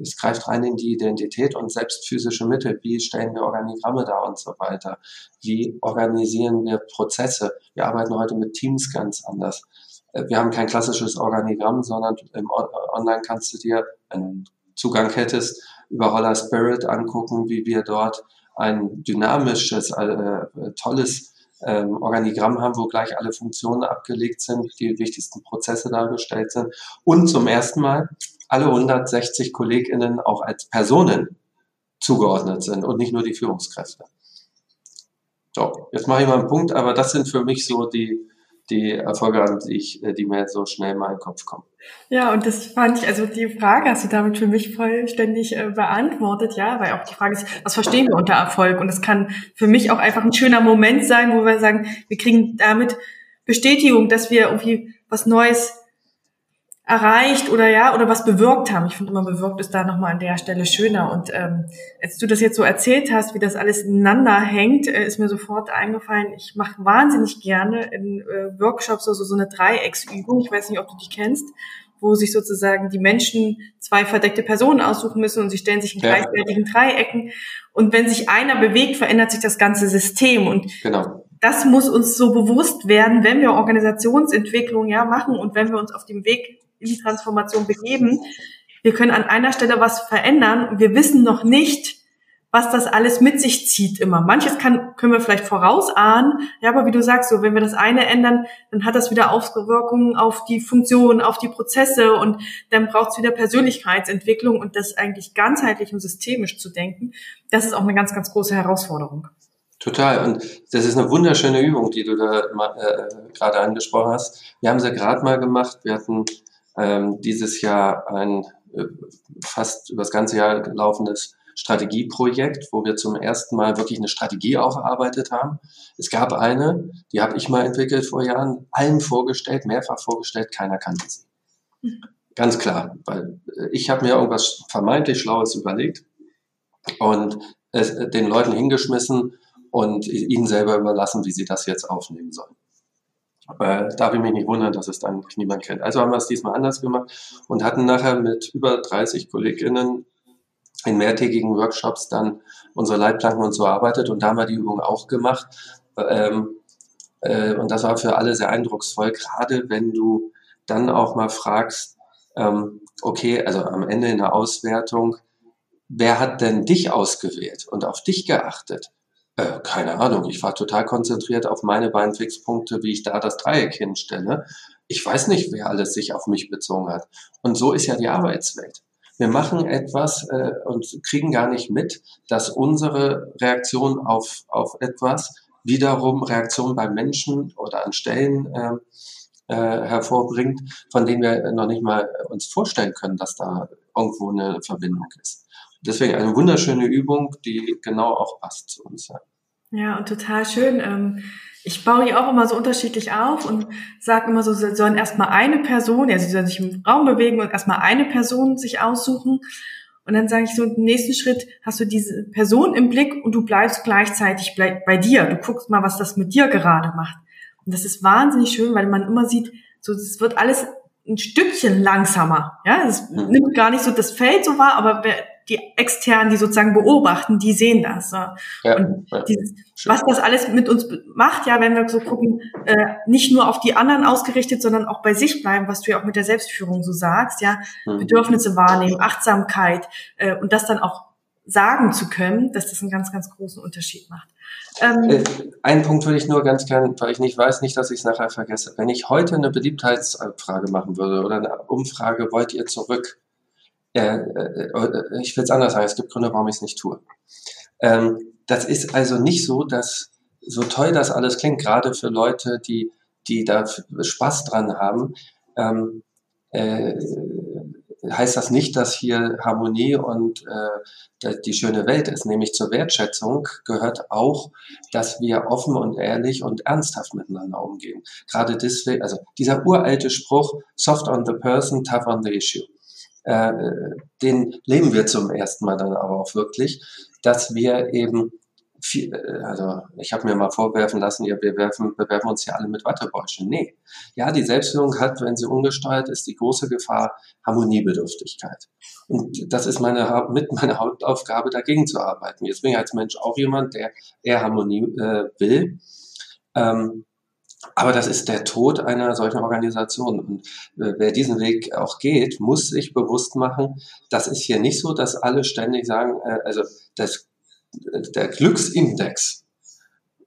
es greift rein in die Identität und selbst physische Mittel. Wie stellen wir Organigramme da und so weiter? Wie organisieren wir Prozesse? Wir arbeiten heute mit Teams ganz anders. Äh, wir haben kein klassisches Organigramm, sondern im Online kannst du dir, du Zugang hättest, über Holler Spirit angucken, wie wir dort ein dynamisches, äh, tolles ähm, Organigramm haben, wo gleich alle Funktionen abgelegt sind, die wichtigsten Prozesse dargestellt sind. Und zum ersten Mal alle 160 KollegInnen auch als Personen zugeordnet sind und nicht nur die Führungskräfte. So, jetzt mache ich mal einen Punkt, aber das sind für mich so die, die Erfolge, an die, ich, die mir so schnell mal in den Kopf kommen.
Ja, und das fand ich, also die Frage hast du damit für mich vollständig äh, beantwortet, ja, weil auch die Frage ist, was verstehen wir unter Erfolg? Und es kann für mich auch einfach ein schöner Moment sein, wo wir sagen, wir kriegen damit Bestätigung, dass wir irgendwie was Neues erreicht oder ja oder was bewirkt haben. Ich finde immer bewirkt ist da nochmal an der Stelle schöner. Und ähm, als du das jetzt so erzählt hast, wie das alles ineinander hängt, äh, ist mir sofort eingefallen. Ich mache wahnsinnig gerne in äh, Workshops also so eine Dreiecksübung. Ich weiß nicht, ob du die kennst, wo sich sozusagen die Menschen zwei verdeckte Personen aussuchen müssen und sie stellen sich in ja. Dreiecken. Und wenn sich einer bewegt, verändert sich das ganze System. Und genau das muss uns so bewusst werden, wenn wir Organisationsentwicklung ja machen und wenn wir uns auf dem Weg in die Transformation begeben. Wir können an einer Stelle was verändern. Wir wissen noch nicht, was das alles mit sich zieht immer. Manches kann, können wir vielleicht vorausahnen, ja, aber wie du sagst, so, wenn wir das eine ändern, dann hat das wieder Auswirkungen auf die Funktion, auf die Prozesse und dann braucht es wieder Persönlichkeitsentwicklung und das eigentlich ganzheitlich und systemisch zu denken. Das ist auch eine ganz, ganz große Herausforderung.
Total. Und das ist eine wunderschöne Übung, die du da äh, gerade angesprochen hast. Wir haben sie gerade mal gemacht. Wir hatten ähm, dieses Jahr ein äh, fast über das ganze Jahr laufendes Strategieprojekt, wo wir zum ersten Mal wirklich eine Strategie auch erarbeitet haben. Es gab eine, die habe ich mal entwickelt vor Jahren, allen vorgestellt, mehrfach vorgestellt, keiner kannte sie. Mhm. Ganz klar, weil äh, ich habe mir irgendwas vermeintlich Schlaues überlegt und es den Leuten hingeschmissen und ihnen selber überlassen, wie sie das jetzt aufnehmen sollen äh, darf ich mich nicht wundern, dass es dann niemand kennt. Also haben wir es diesmal anders gemacht und hatten nachher mit über 30 KollegInnen in mehrtägigen Workshops dann unsere Leitplanken und so erarbeitet und da haben wir die Übung auch gemacht. Ähm, äh, und das war für alle sehr eindrucksvoll, gerade wenn du dann auch mal fragst, ähm, okay, also am Ende in der Auswertung, wer hat denn dich ausgewählt und auf dich geachtet? Äh, keine Ahnung, ich war total konzentriert auf meine beiden Fixpunkte, wie ich da das Dreieck hinstelle. ich weiß nicht, wer alles sich auf mich bezogen hat. Und so ist ja die Arbeitswelt. Wir machen etwas äh, und kriegen gar nicht mit, dass unsere Reaktion auf, auf etwas wiederum Reaktionen bei Menschen oder an Stellen äh, äh, hervorbringt, von denen wir noch nicht mal uns vorstellen können, dass da irgendwo eine Verbindung ist. Deswegen eine wunderschöne Übung, die genau auch passt zu uns.
Ja, und total schön. Ähm ich baue die auch immer so unterschiedlich auf und sage immer so, sie sollen erstmal eine Person, also sie sollen sich im Raum bewegen und erstmal eine Person sich aussuchen. Und dann sage ich so, im nächsten Schritt hast du diese Person im Blick und du bleibst gleichzeitig bei dir. Du guckst mal, was das mit dir gerade macht. Und das ist wahnsinnig schön, weil man immer sieht, so, es wird alles ein Stückchen langsamer. Ja, es nimmt gar nicht so das Feld so wahr, aber die externen, die sozusagen beobachten, die sehen das. Ja, und ja, dieses, was das alles mit uns macht, ja, wenn wir so gucken, äh, nicht nur auf die anderen ausgerichtet, sondern auch bei sich bleiben, was du ja auch mit der Selbstführung so sagst, ja, mhm. Bedürfnisse wahrnehmen, Achtsamkeit äh, und das dann auch sagen zu können, dass das einen ganz, ganz großen Unterschied macht.
Ähm, äh, einen Punkt würde ich nur ganz gerne, weil ich nicht weiß, nicht, dass ich es nachher vergesse. Wenn ich heute eine Beliebtheitsfrage machen würde oder eine Umfrage, wollt ihr zurück? Äh, äh, ich will es anders sagen, es gibt Gründe, warum ich es nicht tue. Ähm, das ist also nicht so, dass so toll das alles klingt, gerade für Leute, die, die da Spaß dran haben, ähm, äh, heißt das nicht, dass hier Harmonie und äh, die schöne Welt ist. Nämlich zur Wertschätzung gehört auch, dass wir offen und ehrlich und ernsthaft miteinander umgehen. Gerade deswegen, also dieser uralte Spruch, soft on the person, tough on the issue äh, den leben wir zum ersten Mal dann aber auch wirklich, dass wir eben viel, äh, also ich habe mir mal vorwerfen lassen, ja, wir werfen, bewerben uns ja alle mit Wattebäuschen. Nee. Ja, die Selbstführung hat, wenn sie ungesteuert ist, die große Gefahr Harmoniebedürftigkeit. Und das ist meine, mit meiner Hauptaufgabe, dagegen zu arbeiten. Jetzt bin ich als Mensch auch jemand, der eher Harmonie äh, will. Ähm, aber das ist der Tod einer solchen Organisation. Und äh, wer diesen Weg auch geht, muss sich bewusst machen, das ist hier nicht so, dass alle ständig sagen, äh, also das, der Glücksindex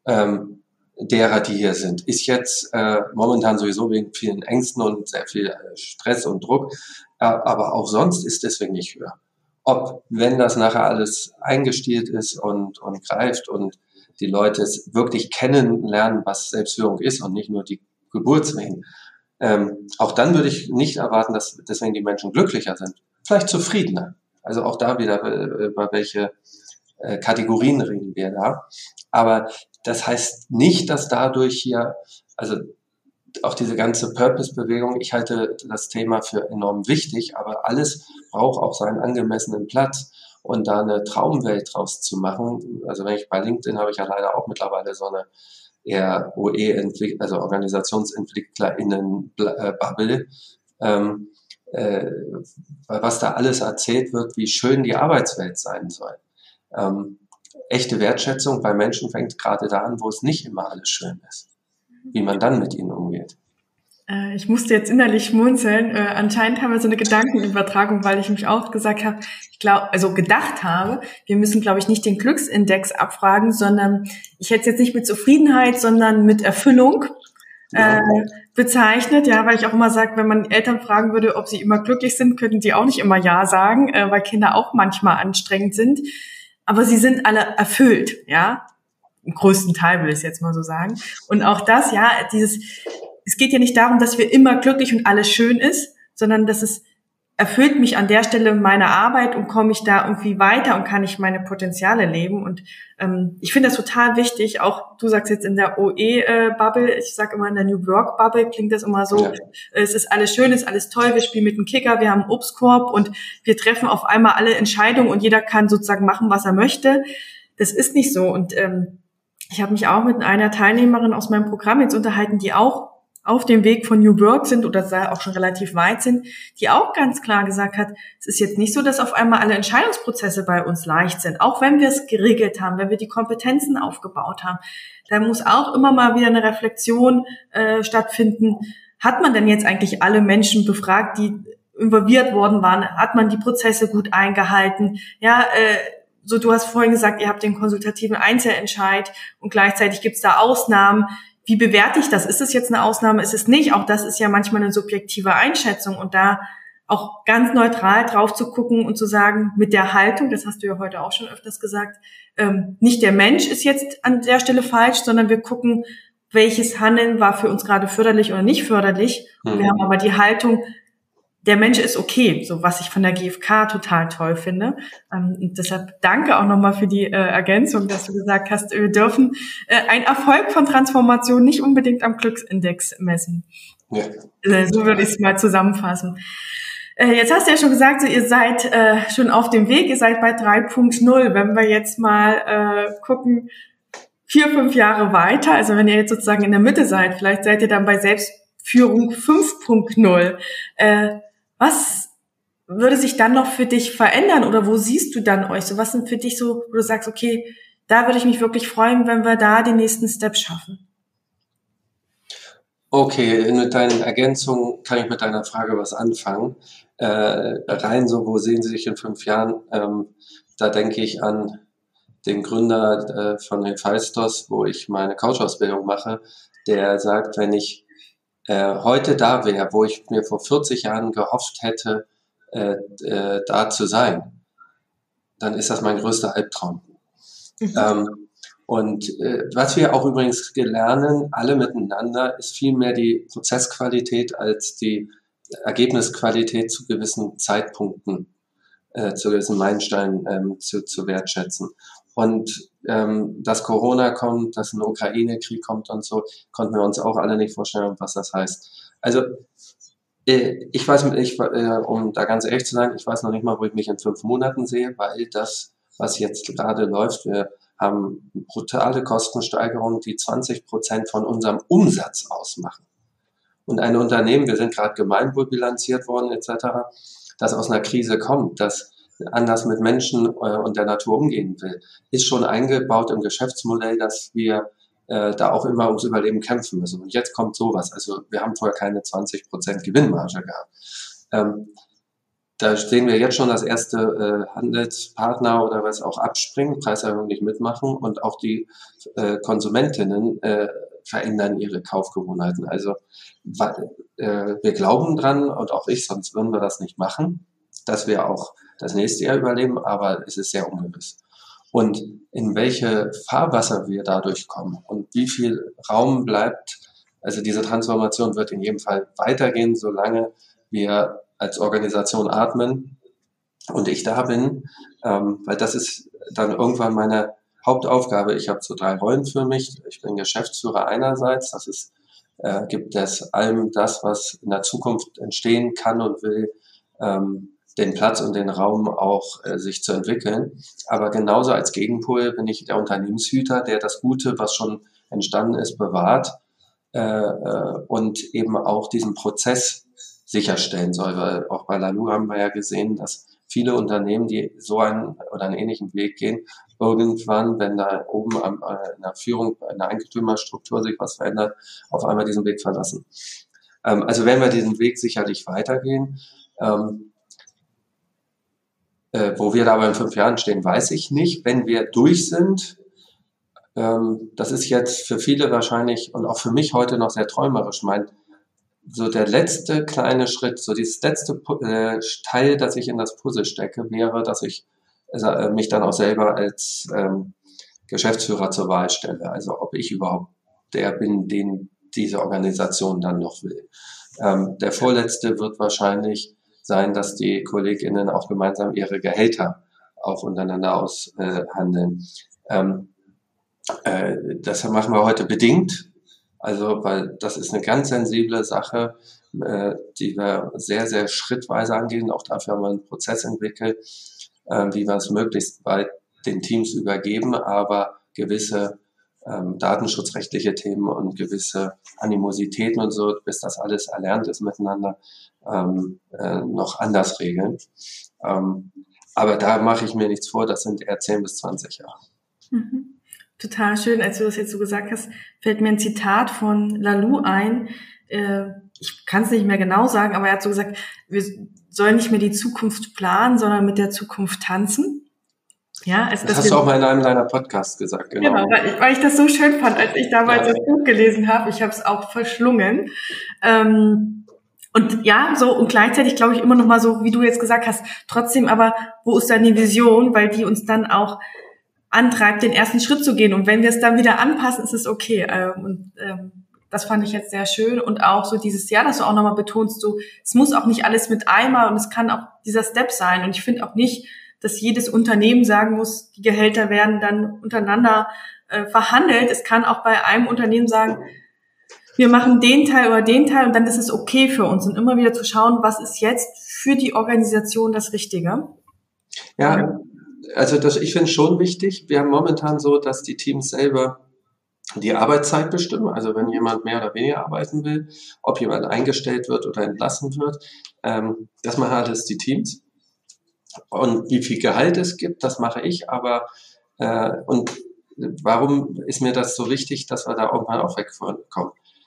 ähm, derer, die hier sind, ist jetzt äh, momentan sowieso wegen vielen Ängsten und sehr viel äh, Stress und Druck, äh, aber auch sonst ist deswegen nicht höher. Ob, wenn das nachher alles eingestielt ist und, und greift und die Leute wirklich kennenlernen, was Selbstführung ist und nicht nur die Geburtswehen. Ähm, auch dann würde ich nicht erwarten, dass deswegen die Menschen glücklicher sind. Vielleicht zufriedener. Also auch da wieder, äh, über welche äh, Kategorien reden wir da. Aber das heißt nicht, dass dadurch hier, also auch diese ganze Purpose-Bewegung, ich halte das Thema für enorm wichtig, aber alles braucht auch seinen angemessenen Platz und da eine Traumwelt draus zu machen. Also wenn ich bei LinkedIn habe ich ja leider auch mittlerweile so eine eher OE, also OrganisationsentwicklerInnen-Bubble, ähm, äh, was da alles erzählt wird, wie schön die Arbeitswelt sein soll. Ähm, echte Wertschätzung bei Menschen fängt gerade da an, wo es nicht immer alles schön ist, wie man dann mit ihnen umgeht.
Äh, ich musste jetzt innerlich schmunzeln. Äh, anscheinend haben wir so eine Gedankenübertragung, weil ich mich auch gesagt habe, ich glaube, also gedacht habe, wir müssen, glaube ich, nicht den Glücksindex abfragen, sondern ich hätte es jetzt nicht mit Zufriedenheit, sondern mit Erfüllung ja. äh, bezeichnet. Ja, weil ich auch immer sage, wenn man Eltern fragen würde, ob sie immer glücklich sind, könnten die auch nicht immer Ja sagen, äh, weil Kinder auch manchmal anstrengend sind. Aber sie sind alle erfüllt, ja. Im größten Teil will ich es jetzt mal so sagen. Und auch das, ja, dieses es geht ja nicht darum, dass wir immer glücklich und alles schön ist, sondern dass es erfüllt mich an der Stelle meine Arbeit und komme ich da irgendwie weiter und kann ich meine Potenziale leben. Und ähm, ich finde das total wichtig. Auch du sagst jetzt in der OE-Bubble, ich sage immer in der New Work-Bubble klingt das immer so, ja. es ist alles schön, es ist alles toll, wir spielen mit dem Kicker, wir haben einen Obstkorb und wir treffen auf einmal alle Entscheidungen und jeder kann sozusagen machen, was er möchte. Das ist nicht so. Und ähm, ich habe mich auch mit einer Teilnehmerin aus meinem Programm jetzt unterhalten, die auch auf dem Weg von New Work sind oder auch schon relativ weit sind, die auch ganz klar gesagt hat, es ist jetzt nicht so, dass auf einmal alle Entscheidungsprozesse bei uns leicht sind, auch wenn wir es geregelt haben, wenn wir die Kompetenzen aufgebaut haben. Da muss auch immer mal wieder eine Reflexion äh, stattfinden. Hat man denn jetzt eigentlich alle Menschen befragt, die involviert worden waren? Hat man die Prozesse gut eingehalten? Ja, äh, so du hast vorhin gesagt, ihr habt den konsultativen Einzelentscheid und gleichzeitig gibt es da Ausnahmen wie bewerte ich das? Ist es jetzt eine Ausnahme? Ist es nicht? Auch das ist ja manchmal eine subjektive Einschätzung und da auch ganz neutral drauf zu gucken und zu sagen, mit der Haltung, das hast du ja heute auch schon öfters gesagt, ähm, nicht der Mensch ist jetzt an der Stelle falsch, sondern wir gucken, welches Handeln war für uns gerade förderlich oder nicht förderlich. Und wir mhm. haben aber die Haltung, der Mensch ist okay, so was ich von der GfK total toll finde. Ähm, und deshalb danke auch nochmal für die äh, Ergänzung, dass du gesagt hast, wir dürfen äh, einen Erfolg von Transformation nicht unbedingt am Glücksindex messen. Ja. Äh, so würde ich es mal zusammenfassen. Äh, jetzt hast du ja schon gesagt, so, ihr seid äh, schon auf dem Weg, ihr seid bei 3.0. Wenn wir jetzt mal äh, gucken, vier, fünf Jahre weiter, also wenn ihr jetzt sozusagen in der Mitte seid, vielleicht seid ihr dann bei Selbstführung 5.0. Was würde sich dann noch für dich verändern oder wo siehst du dann euch? So, was sind für dich so, wo du sagst, okay, da würde ich mich wirklich freuen, wenn wir da den nächsten Step schaffen?
Okay, mit deinen Ergänzungen kann ich mit deiner Frage was anfangen. Äh, rein so, wo sehen Sie sich in fünf Jahren? Ähm, da denke ich an den Gründer äh, von Hephaistos, wo ich meine Couchausbildung mache, der sagt, wenn ich äh, heute da wäre, wo ich mir vor 40 Jahren gehofft hätte, äh, äh, da zu sein, dann ist das mein größter Albtraum. Mhm. Ähm, und äh, was wir auch übrigens gelernt, alle miteinander, ist vielmehr die Prozessqualität als die Ergebnisqualität zu gewissen Zeitpunkten, äh, zu gewissen Meilensteinen ähm, zu, zu wertschätzen. Und ähm, dass Corona kommt, dass ein Ukraine-Krieg kommt und so, konnten wir uns auch alle nicht vorstellen, was das heißt. Also äh, ich weiß, ich, äh, um da ganz ehrlich zu sein, ich weiß noch nicht mal, wo ich mich in fünf Monaten sehe, weil das, was jetzt gerade läuft, wir haben brutale Kostensteigerungen, die 20 Prozent von unserem Umsatz ausmachen. Und ein Unternehmen, wir sind gerade gemeinwohlbilanziert worden etc., das aus einer Krise kommt, das anders mit Menschen äh, und der Natur umgehen will, ist schon eingebaut im Geschäftsmodell, dass wir äh, da auch immer ums Überleben kämpfen müssen. Und jetzt kommt sowas. Also wir haben vorher keine 20 Prozent Gewinnmarge gehabt. Ähm, da sehen wir jetzt schon, dass erste äh, Handelspartner oder was auch abspringen, Preiserhöhung nicht mitmachen und auch die äh, Konsumentinnen äh, verändern ihre Kaufgewohnheiten. Also äh, wir glauben dran und auch ich, sonst würden wir das nicht machen, dass wir auch das nächste Jahr überleben, aber es ist sehr ungewiss. Und in welche Fahrwasser wir dadurch kommen und wie viel Raum bleibt, also diese Transformation wird in jedem Fall weitergehen, solange wir als Organisation atmen und ich da bin, ähm, weil das ist dann irgendwann meine Hauptaufgabe. Ich habe so drei Rollen für mich. Ich bin Geschäftsführer einerseits, das ist äh, gibt es allem das, was in der Zukunft entstehen kann und will, ähm, den Platz und den Raum auch äh, sich zu entwickeln. Aber genauso als Gegenpol bin ich der Unternehmenshüter, der das Gute, was schon entstanden ist, bewahrt äh, äh, und eben auch diesen Prozess sicherstellen soll. Weil auch bei Lalu haben wir ja gesehen, dass viele Unternehmen, die so einen oder einen ähnlichen Weg gehen, irgendwann, wenn da oben am, äh, in der Führung, in der Eigentümerstruktur sich was verändert, auf einmal diesen Weg verlassen. Ähm, also werden wir diesen Weg sicherlich weitergehen. Ähm, äh, wo wir da aber in fünf Jahren stehen, weiß ich nicht. Wenn wir durch sind, ähm, das ist jetzt für viele wahrscheinlich und auch für mich heute noch sehr träumerisch. Mein, so der letzte kleine Schritt, so dieses letzte äh, Teil, das ich in das Puzzle stecke, wäre, dass ich äh, mich dann auch selber als ähm, Geschäftsführer zur Wahl stelle. Also ob ich überhaupt der bin, den diese Organisation dann noch will. Ähm, der vorletzte wird wahrscheinlich sein, dass die KollegInnen auch gemeinsam ihre Gehälter auch untereinander aushandeln. Ähm, äh, das machen wir heute bedingt, also weil das ist eine ganz sensible Sache, äh, die wir sehr, sehr schrittweise angehen. Auch dafür haben wir einen Prozess entwickelt, äh, wie wir es möglichst bei den Teams übergeben, aber gewisse ähm, datenschutzrechtliche Themen und gewisse Animositäten und so, bis das alles erlernt ist miteinander, ähm, äh, noch anders regeln. Ähm, aber da mache ich mir nichts vor, das sind eher 10 bis 20 Jahre.
Mhm. Total schön, als du das jetzt so gesagt hast, fällt mir ein Zitat von Lalou ein. Äh, ich kann es nicht mehr genau sagen, aber er hat so gesagt, wir sollen nicht mehr die Zukunft planen, sondern mit der Zukunft tanzen.
Ja, also das hast du auch mal in einem deiner Podcasts gesagt,
genau. Genau, weil ich, weil ich das so schön fand, als ich damals ja. das Buch gelesen habe. Ich habe es auch verschlungen. Ähm, und ja, so und gleichzeitig glaube ich immer noch mal so, wie du jetzt gesagt hast, trotzdem aber, wo ist dann die Vision, weil die uns dann auch antreibt, den ersten Schritt zu gehen. Und wenn wir es dann wieder anpassen, ist es okay. Ähm, und ähm, das fand ich jetzt sehr schön. Und auch so dieses Jahr, dass du auch nochmal betonst, so, es muss auch nicht alles mit einmal und es kann auch dieser Step sein. Und ich finde auch nicht, dass jedes Unternehmen sagen muss, die Gehälter werden dann untereinander äh, verhandelt. Es kann auch bei einem Unternehmen sagen, wir machen den Teil oder den Teil und dann ist es okay für uns und immer wieder zu schauen, was ist jetzt für die Organisation das Richtige.
Ja, also das, ich finde es schon wichtig. Wir haben momentan so, dass die Teams selber die Arbeitszeit bestimmen. Also wenn jemand mehr oder weniger arbeiten will, ob jemand eingestellt wird oder entlassen wird, ähm, das machen alles die Teams. Und wie viel Gehalt es gibt, das mache ich. Aber äh, und warum ist mir das so wichtig, dass wir da irgendwann auch wegkommen?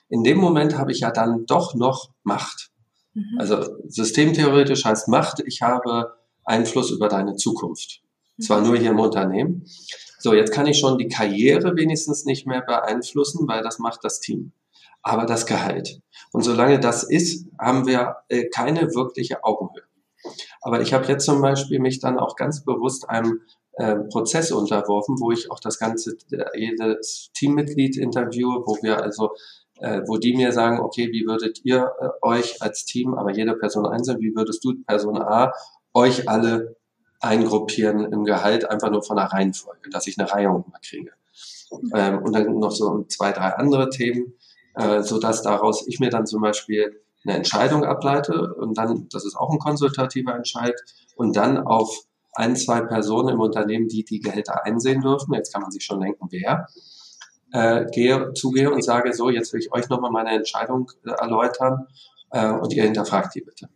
In dem Moment habe ich ja dann doch noch Macht. Mhm. Also systemtheoretisch heißt Macht, ich habe Einfluss über deine Zukunft. Zwar nur hier im Unternehmen. So, jetzt kann ich schon die Karriere wenigstens nicht mehr beeinflussen, weil das macht das Team. Aber das Gehalt. Und solange das ist, haben wir äh, keine wirkliche Augenhöhe. Aber ich habe jetzt zum Beispiel mich dann auch ganz bewusst einem äh, Prozess unterworfen, wo ich auch das ganze, äh, jedes Teammitglied interviewe, wo wir also, äh, wo die mir sagen, okay, wie würdet ihr äh, euch als Team, aber jede Person einzeln, wie würdest du Person A euch alle eingruppieren im Gehalt, einfach nur von der Reihenfolge, dass ich eine Reihung mal kriege. Ähm, und dann noch so zwei, drei andere Themen, äh, so daraus ich mir dann zum Beispiel eine Entscheidung ableite und dann, das ist auch ein konsultativer Entscheid, und dann auf ein, zwei Personen im Unternehmen, die die Gehälter einsehen dürfen, jetzt kann man sich schon denken, wer, äh, gehe, zugehe und sage, so, jetzt will ich euch nochmal meine Entscheidung äh, erläutern äh, und ihr hinterfragt die bitte.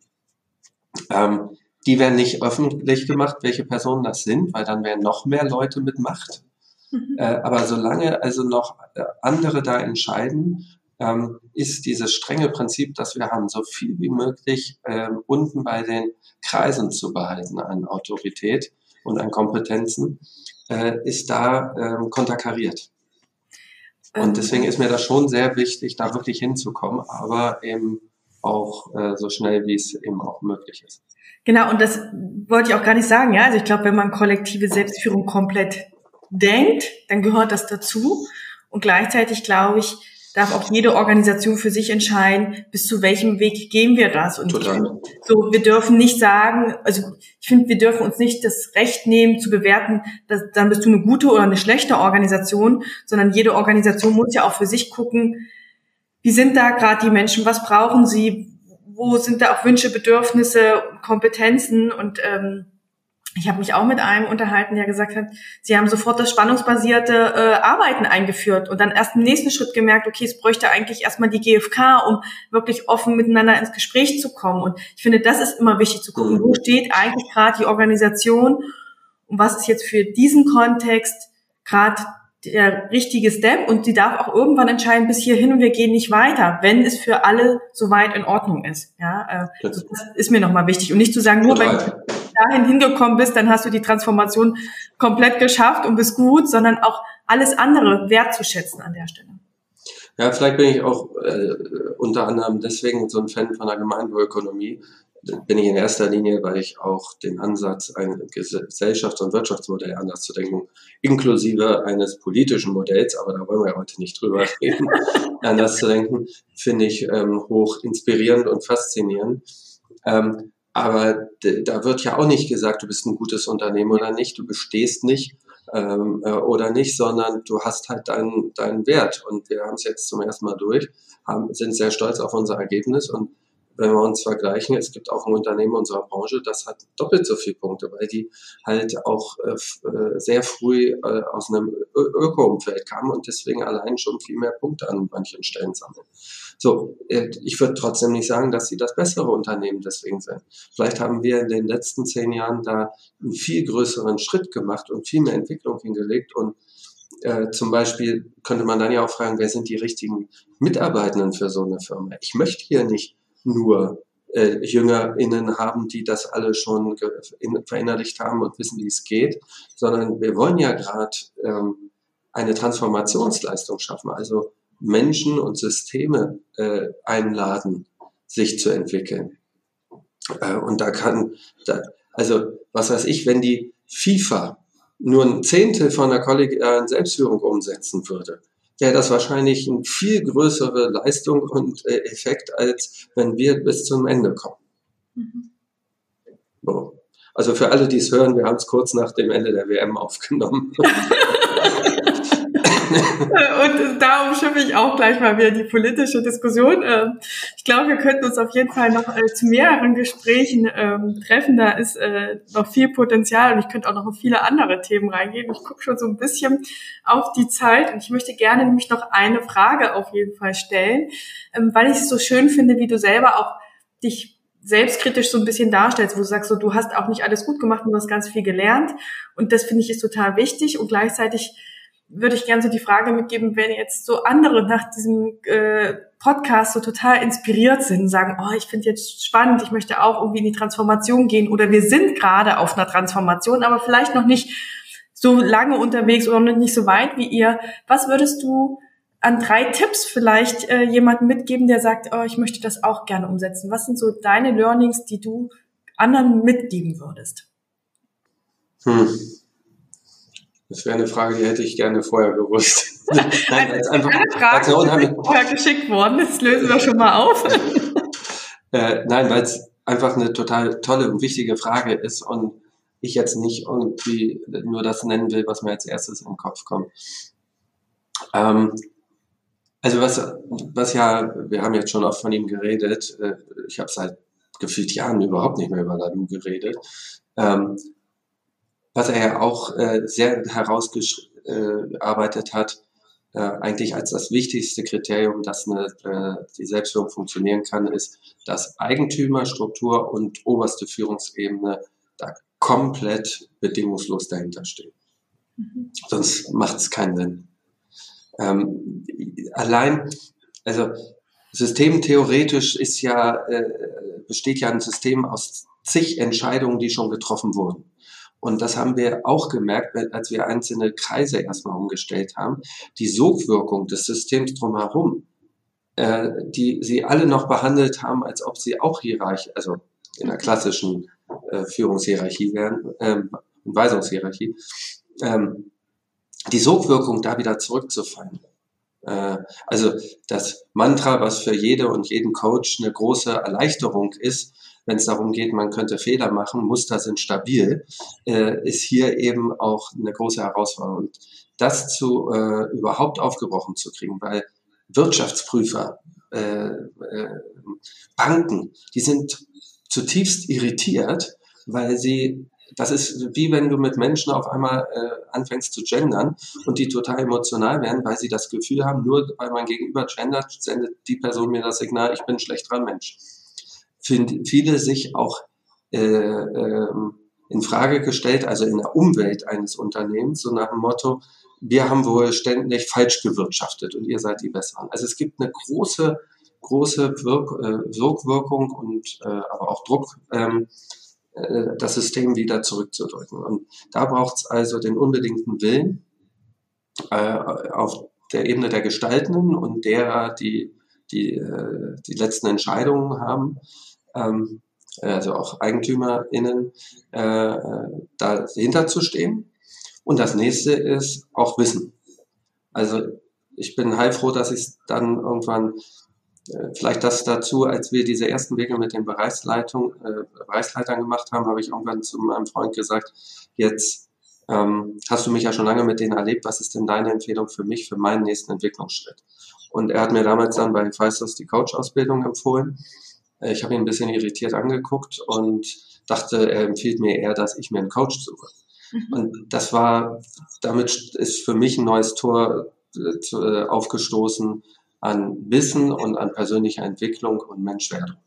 Ähm, die werden nicht öffentlich gemacht, welche Personen das sind, weil dann wären noch mehr Leute mit Macht. Mhm. Äh, aber solange also noch äh, andere da entscheiden, ähm, ist dieses strenge Prinzip, das wir haben, so viel wie möglich ähm, unten bei den Kreisen zu behalten an Autorität und an Kompetenzen, äh, ist da ähm, konterkariert. Und ähm. deswegen ist mir das schon sehr wichtig, da wirklich hinzukommen, aber eben auch äh, so schnell, wie es eben auch möglich ist.
Genau, und das wollte ich auch gar nicht sagen. Ja, also ich glaube, wenn man kollektive Selbstführung komplett denkt, dann gehört das dazu. Und gleichzeitig glaube ich, darf auch jede Organisation für sich entscheiden, bis zu welchem Weg gehen wir das. Und Total. So, wir dürfen nicht sagen, also ich finde, wir dürfen uns nicht das Recht nehmen zu bewerten, dass, dann bist du eine gute oder eine schlechte Organisation, sondern jede Organisation muss ja auch für sich gucken, wie sind da gerade die Menschen, was brauchen sie, wo sind da auch Wünsche, Bedürfnisse, Kompetenzen und ähm, ich habe mich auch mit einem unterhalten, der gesagt hat, sie haben sofort das spannungsbasierte äh, Arbeiten eingeführt und dann erst im nächsten Schritt gemerkt, okay, es bräuchte eigentlich erstmal die GfK, um wirklich offen miteinander ins Gespräch zu kommen. Und ich finde, das ist immer wichtig zu gucken, wo steht eigentlich gerade die Organisation und was ist jetzt für diesen Kontext gerade der richtige Step und sie darf auch irgendwann entscheiden, bis hierhin und wir gehen nicht weiter, wenn es für alle soweit in Ordnung ist. Ja, äh, das ist mir nochmal wichtig und nicht zu sagen, nur wenn du dahin hingekommen bist, dann hast du die Transformation komplett geschafft und bist gut, sondern auch alles andere wertzuschätzen an der Stelle.
Ja, vielleicht bin ich auch äh, unter anderem deswegen so ein Fan von der Gemeinwohlökonomie, bin ich in erster Linie, weil ich auch den Ansatz, ein Gesellschafts- und Wirtschaftsmodell anders zu denken, inklusive eines politischen Modells, aber da wollen wir heute nicht drüber <laughs> reden, anders zu denken, finde ich ähm, hoch inspirierend und faszinierend. Ähm, aber da wird ja auch nicht gesagt, du bist ein gutes Unternehmen oder nicht, du bestehst nicht ähm, äh, oder nicht, sondern du hast halt deinen, deinen Wert. Und wir haben es jetzt zum ersten Mal durch, haben, sind sehr stolz auf unser Ergebnis und wenn wir uns vergleichen, es gibt auch ein Unternehmen unserer Branche, das hat doppelt so viele Punkte, weil die halt auch äh, äh sehr früh äh, aus einem Öko-Umfeld kamen und deswegen allein schon viel mehr Punkte an manchen Stellen sammeln. So, äh, ich würde trotzdem nicht sagen, dass sie das bessere Unternehmen deswegen sind. Vielleicht haben wir in den letzten zehn Jahren da einen viel größeren Schritt gemacht und viel mehr Entwicklung hingelegt und äh, zum Beispiel könnte man dann ja auch fragen, wer sind die richtigen Mitarbeitenden für so eine Firma? Ich möchte hier nicht nur äh, JüngerInnen haben, die das alle schon verinnerlicht haben und wissen, wie es geht, sondern wir wollen ja gerade ähm, eine Transformationsleistung schaffen, also Menschen und Systeme äh, einladen, sich zu entwickeln. Äh, und da kann, da, also was weiß ich, wenn die FIFA nur ein Zehntel von der kollegialen Selbstführung umsetzen würde, wäre das wahrscheinlich eine viel größere Leistung und äh, Effekt, als wenn wir bis zum Ende kommen. Mhm. So. Also für alle, die es hören, wir haben es kurz nach dem Ende der WM aufgenommen. <laughs> <laughs>
Und da umschiffe ich auch gleich mal wieder die politische Diskussion. Ähm, ich glaube, wir könnten uns auf jeden Fall noch äh, zu mehreren Gesprächen ähm, treffen. Da ist äh, noch viel Potenzial und ich könnte auch noch auf viele andere Themen reingehen. Ich gucke schon so ein bisschen auf die Zeit und ich möchte gerne nämlich noch eine Frage auf jeden Fall stellen, ähm, weil ich es so schön finde, wie du selber auch dich selbstkritisch so ein bisschen darstellst, wo du sagst, so, du hast auch nicht alles gut gemacht und du hast ganz viel gelernt. Und das finde ich ist total wichtig. Und gleichzeitig würde ich gerne so die Frage mitgeben, wenn jetzt so andere nach diesem äh, Podcast so total inspiriert sind, sagen, oh, ich finde jetzt spannend, ich möchte auch irgendwie in die Transformation gehen oder wir sind gerade auf einer Transformation, aber vielleicht noch nicht so lange unterwegs oder noch nicht so weit wie ihr. Was würdest du an drei Tipps vielleicht äh, jemanden mitgeben, der sagt, oh, ich möchte das auch gerne umsetzen? Was sind so deine Learnings, die du anderen mitgeben würdest?
Hm. Das wäre eine Frage, die hätte ich gerne vorher gewusst. <laughs> Nein,
also einfach, eine Frage ist vorher geschickt worden, das lösen wir schon mal auf. <laughs>
äh, nein, weil es einfach eine total tolle und wichtige Frage ist und ich jetzt nicht irgendwie nur das nennen will, was mir als erstes im Kopf kommt. Ähm, also was, was ja, wir haben jetzt schon oft von ihm geredet, äh, ich habe seit gefühlt Jahren überhaupt nicht mehr über Ladu geredet. Ähm, was er ja auch äh, sehr herausgearbeitet hat, äh, eigentlich als das wichtigste Kriterium, dass eine, äh, die Selbstführung funktionieren kann, ist, dass Eigentümer, Struktur und oberste Führungsebene da komplett bedingungslos dahinter stehen. Mhm. Sonst macht es keinen Sinn. Ähm, allein, also systemtheoretisch ist ja, äh, besteht ja ein System aus zig Entscheidungen, die schon getroffen wurden. Und das haben wir auch gemerkt, als wir einzelne Kreise erstmal umgestellt haben. Die Sogwirkung des Systems drumherum, äh, die sie alle noch behandelt haben, als ob sie auch hierarchisch, also in der klassischen äh, Führungshierarchie wären, ähm, Weisungshierarchie, ähm, die Sogwirkung da wieder zurückzufallen. Äh, also das Mantra, was für jede und jeden Coach eine große Erleichterung ist, wenn es darum geht, man könnte Fehler machen, Muster sind stabil, äh, ist hier eben auch eine große Herausforderung. Und das zu äh, überhaupt aufgebrochen zu kriegen, weil Wirtschaftsprüfer, äh, äh, Banken, die sind zutiefst irritiert, weil sie das ist wie wenn du mit Menschen auf einmal äh, anfängst zu gendern und die total emotional werden, weil sie das Gefühl haben, nur weil man gegenüber gendert, sendet die Person mir das Signal, ich bin ein schlechterer Mensch viele sich auch äh, äh, in Frage gestellt, also in der Umwelt eines Unternehmens, so nach dem Motto, wir haben wohl ständig falsch gewirtschaftet und ihr seid die Besseren. Also es gibt eine große, große Wirk, äh, Wirkwirkung und äh, aber auch Druck, ähm, äh, das System wieder zurückzudrücken. Und da braucht es also den unbedingten Willen äh, auf der Ebene der Gestaltenden und derer, die die, äh, die letzten Entscheidungen haben ähm, also auch EigentümerInnen, äh, dahinter zu stehen. Und das nächste ist auch Wissen. Also ich bin heilfroh, dass ich dann irgendwann äh, vielleicht das dazu, als wir diese ersten Wege mit den Bereichsleitung, äh, Bereichsleitern gemacht haben, habe ich irgendwann zu meinem Freund gesagt, jetzt ähm, hast du mich ja schon lange mit denen erlebt, was ist denn deine Empfehlung für mich, für meinen nächsten Entwicklungsschritt? Und er hat mir damals dann bei Feistos die Coach-Ausbildung empfohlen. Äh, ich habe ihn ein bisschen irritiert angeguckt und dachte, er empfiehlt mir eher, dass ich mir einen Coach suche. Mhm. Und das war, damit ist für mich ein neues Tor äh, äh, aufgestoßen an Wissen und an persönlicher Entwicklung und Menschwerdung.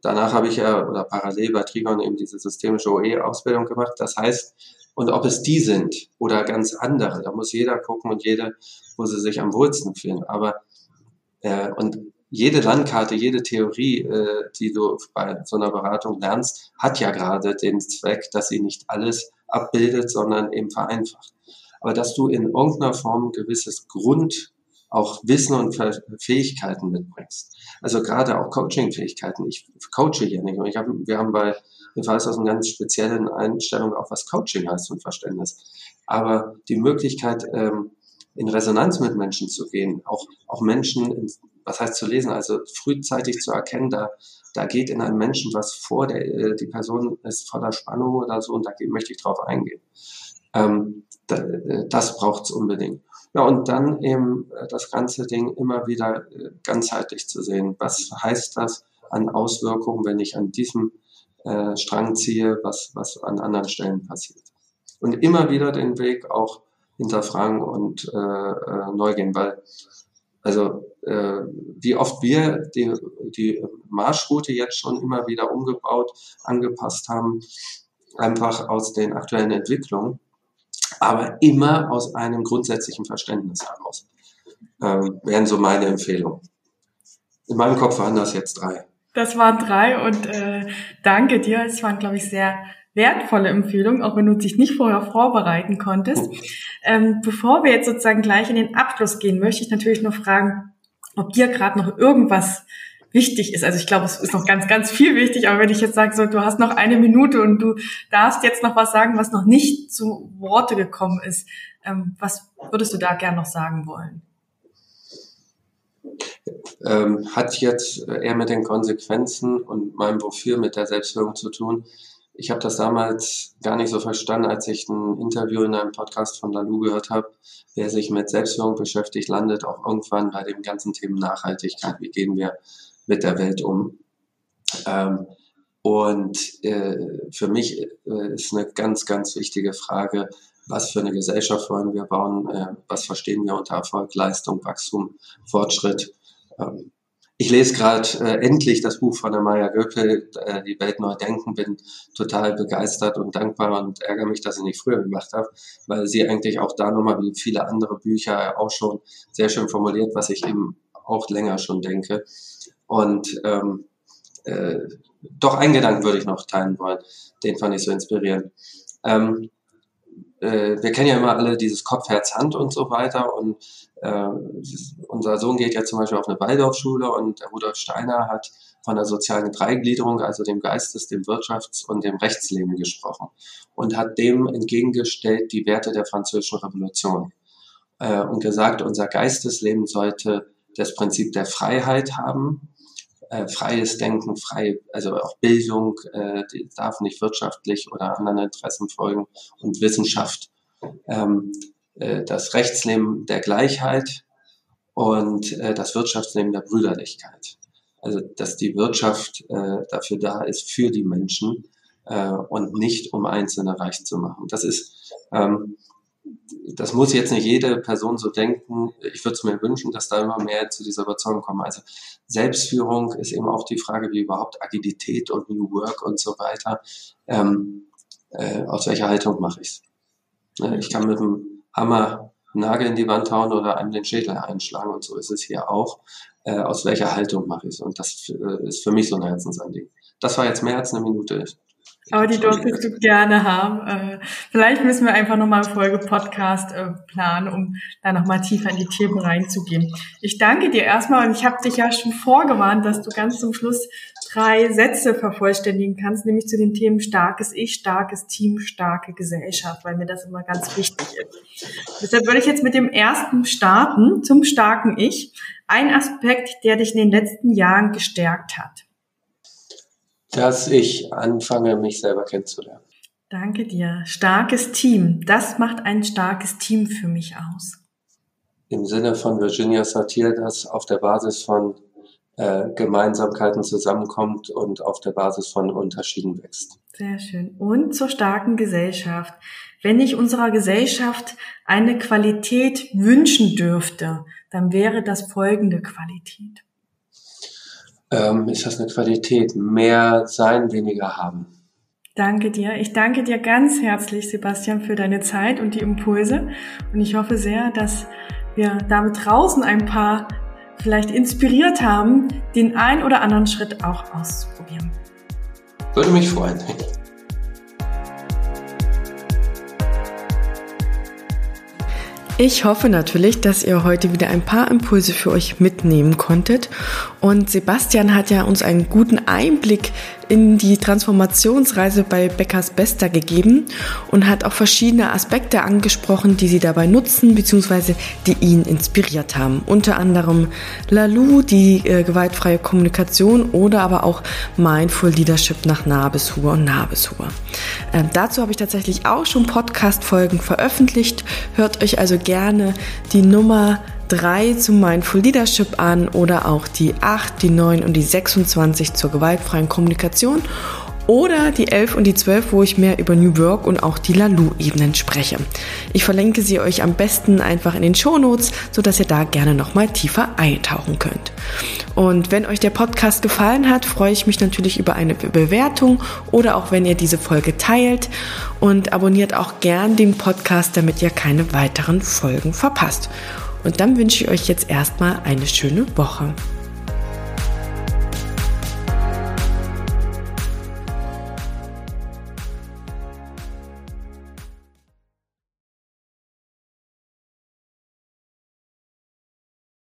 danach habe ich ja oder parallel bei Trigon eben diese systemische OE-Ausbildung gemacht. Das heißt, und ob es die sind oder ganz andere, da muss jeder gucken und jede, wo sie sich am wohlsten fühlen. Aber äh, und jede Landkarte, jede Theorie, äh, die du bei so einer Beratung lernst, hat ja gerade den Zweck, dass sie nicht alles abbildet, sondern eben vereinfacht. Aber dass du in irgendeiner Form ein gewisses Grund auch Wissen und Fähigkeiten mitbringst. Also gerade auch Coaching-Fähigkeiten. Ich coache hier nicht. Ich hab, wir haben bei ich weiß aus einer ganz speziellen Einstellung auch, was Coaching heißt und Verständnis. Aber die Möglichkeit, ähm, in Resonanz mit Menschen zu gehen, auch, auch Menschen, was heißt zu lesen, also frühzeitig zu erkennen, da, da geht in einem Menschen was vor, der, äh, die Person ist voller Spannung oder so und da möchte ich drauf eingehen. Ähm, da, äh, das braucht's unbedingt. Ja, und dann eben äh, das ganze Ding immer wieder ganzheitlich zu sehen. Was heißt das an Auswirkungen, wenn ich an diesem äh, Strang ziehe, was, was an anderen Stellen passiert? Und immer wieder den Weg auch hinterfragen und äh, äh, neu gehen, weil also äh, wie oft wir die, die Marschroute jetzt schon immer wieder umgebaut, angepasst haben, einfach aus den aktuellen Entwicklungen, aber immer aus einem grundsätzlichen Verständnis heraus. Äh, wären so meine Empfehlungen. In meinem Kopf waren das jetzt drei.
Das waren drei und äh, danke dir. Es waren, glaube ich, sehr wertvolle Empfehlung, auch wenn du dich nicht vorher vorbereiten konntest. Ähm, bevor wir jetzt sozusagen gleich in den Abschluss gehen, möchte ich natürlich noch fragen, ob dir gerade noch irgendwas wichtig ist. Also ich glaube, es ist noch ganz, ganz viel wichtig, aber wenn ich jetzt sage, so, du hast noch eine Minute und du darfst jetzt noch was sagen, was noch nicht zu Worte gekommen ist, ähm, was würdest du da gern noch sagen wollen?
Ähm, hat jetzt eher mit den Konsequenzen und meinem Wofür mit der Selbstführung zu tun, ich habe das damals gar nicht so verstanden, als ich ein Interview in einem Podcast von Lalu gehört habe. Wer sich mit Selbstführung beschäftigt, landet auch irgendwann bei dem ganzen Thema Nachhaltigkeit. Wie gehen wir mit der Welt um? Ähm, und äh, für mich äh, ist eine ganz, ganz wichtige Frage, was für eine Gesellschaft wollen wir bauen? Äh, was verstehen wir unter Erfolg, Leistung, Wachstum, Fortschritt? Ähm, ich lese gerade äh, endlich das Buch von der Maya Göpel, äh, Die Welt neu denken, bin total begeistert und dankbar und ärgere mich, dass ich nicht früher gemacht habe, weil sie eigentlich auch da nochmal wie viele andere Bücher auch schon sehr schön formuliert, was ich eben auch länger schon denke. Und ähm, äh, doch einen Gedanken würde ich noch teilen wollen, den fand ich so inspirierend. Ähm, äh, wir kennen ja immer alle dieses Kopf, Herz, Hand und so weiter. Und äh, unser Sohn geht ja zum Beispiel auf eine Waldorfschule und der Rudolf Steiner hat von der sozialen Dreigliederung, also dem Geistes-, dem Wirtschafts- und dem Rechtsleben gesprochen und hat dem entgegengestellt die Werte der französischen Revolution äh, und gesagt, unser Geistesleben sollte das Prinzip der Freiheit haben, äh, freies Denken, frei, also auch Bildung, äh, die darf nicht wirtschaftlich oder anderen Interessen folgen und Wissenschaft. Ähm, äh, das Rechtsleben der Gleichheit und äh, das Wirtschaftsleben der Brüderlichkeit. Also dass die Wirtschaft äh, dafür da ist, für die Menschen äh, und nicht um Einzelne reich zu machen. Das ist, ähm, das muss jetzt nicht jede Person so denken. Ich würde es mir wünschen, dass da immer mehr zu dieser Überzeugung kommen. Also Selbstführung ist eben auch die Frage, wie überhaupt Agilität und New Work und so weiter. Ähm, äh, aus welcher Haltung mache ich es? Ich kann mit dem Hammer Nagel in die Wand hauen oder einem den Schädel einschlagen. Und so ist es hier auch. Äh, aus welcher Haltung mache ich es? Und das äh, ist für mich so ein Herzensanliegen. Das war jetzt mehr als eine Minute.
Aber die durftest du gerne haben. Äh, vielleicht müssen wir einfach nochmal eine Folge Podcast äh, planen, um da nochmal tiefer in die Themen reinzugehen. Ich danke dir erstmal und ich habe dich ja schon vorgewarnt, dass du ganz zum Schluss drei Sätze vervollständigen kannst, nämlich zu den Themen starkes Ich, starkes Team, starke Gesellschaft, weil mir das immer ganz wichtig ist. Deshalb würde ich jetzt mit dem ersten starten, zum starken Ich. Ein Aspekt, der dich in den letzten Jahren gestärkt hat
dass ich anfange, mich selber kennenzulernen.
Danke dir. Starkes Team. Das macht ein starkes Team für mich aus.
Im Sinne von Virginia Satir, das auf der Basis von äh, Gemeinsamkeiten zusammenkommt und auf der Basis von Unterschieden wächst.
Sehr schön. Und zur starken Gesellschaft. Wenn ich unserer Gesellschaft eine Qualität wünschen dürfte, dann wäre das folgende Qualität
ähm, ist das eine Qualität. Mehr sein, weniger haben.
Danke dir. Ich danke dir ganz herzlich, Sebastian, für deine Zeit und die Impulse. Und ich hoffe sehr, dass wir damit draußen ein paar vielleicht inspiriert haben, den ein oder anderen Schritt auch auszuprobieren.
Würde mich freuen.
Ich hoffe natürlich, dass ihr heute wieder ein paar Impulse für euch mitnehmen konntet. Und Sebastian hat ja uns einen guten Einblick in die Transformationsreise bei Beckers Bester gegeben und hat auch verschiedene Aspekte angesprochen, die sie dabei nutzen bzw. die ihn inspiriert haben. Unter anderem Lalu, die äh, gewaltfreie Kommunikation oder aber auch Mindful Leadership nach Nabeshur und Nabeshur. Ähm, dazu habe ich tatsächlich auch schon Podcast-Folgen veröffentlicht. Hört euch also gerne die Nummer 3 zum Mindful Leadership an oder auch die 8, die 9 und die 26 zur gewaltfreien Kommunikation oder die 11 und die 12, wo ich mehr über New Work und auch die Lalu-Ebenen spreche. Ich verlinke sie euch am besten einfach in den Shownotes, sodass ihr da gerne nochmal tiefer eintauchen könnt. Und wenn euch der Podcast gefallen hat, freue ich mich natürlich über eine Bewertung oder auch wenn ihr diese Folge teilt und abonniert auch gern den Podcast, damit ihr keine weiteren Folgen verpasst. Und dann wünsche ich euch jetzt erstmal eine schöne Woche.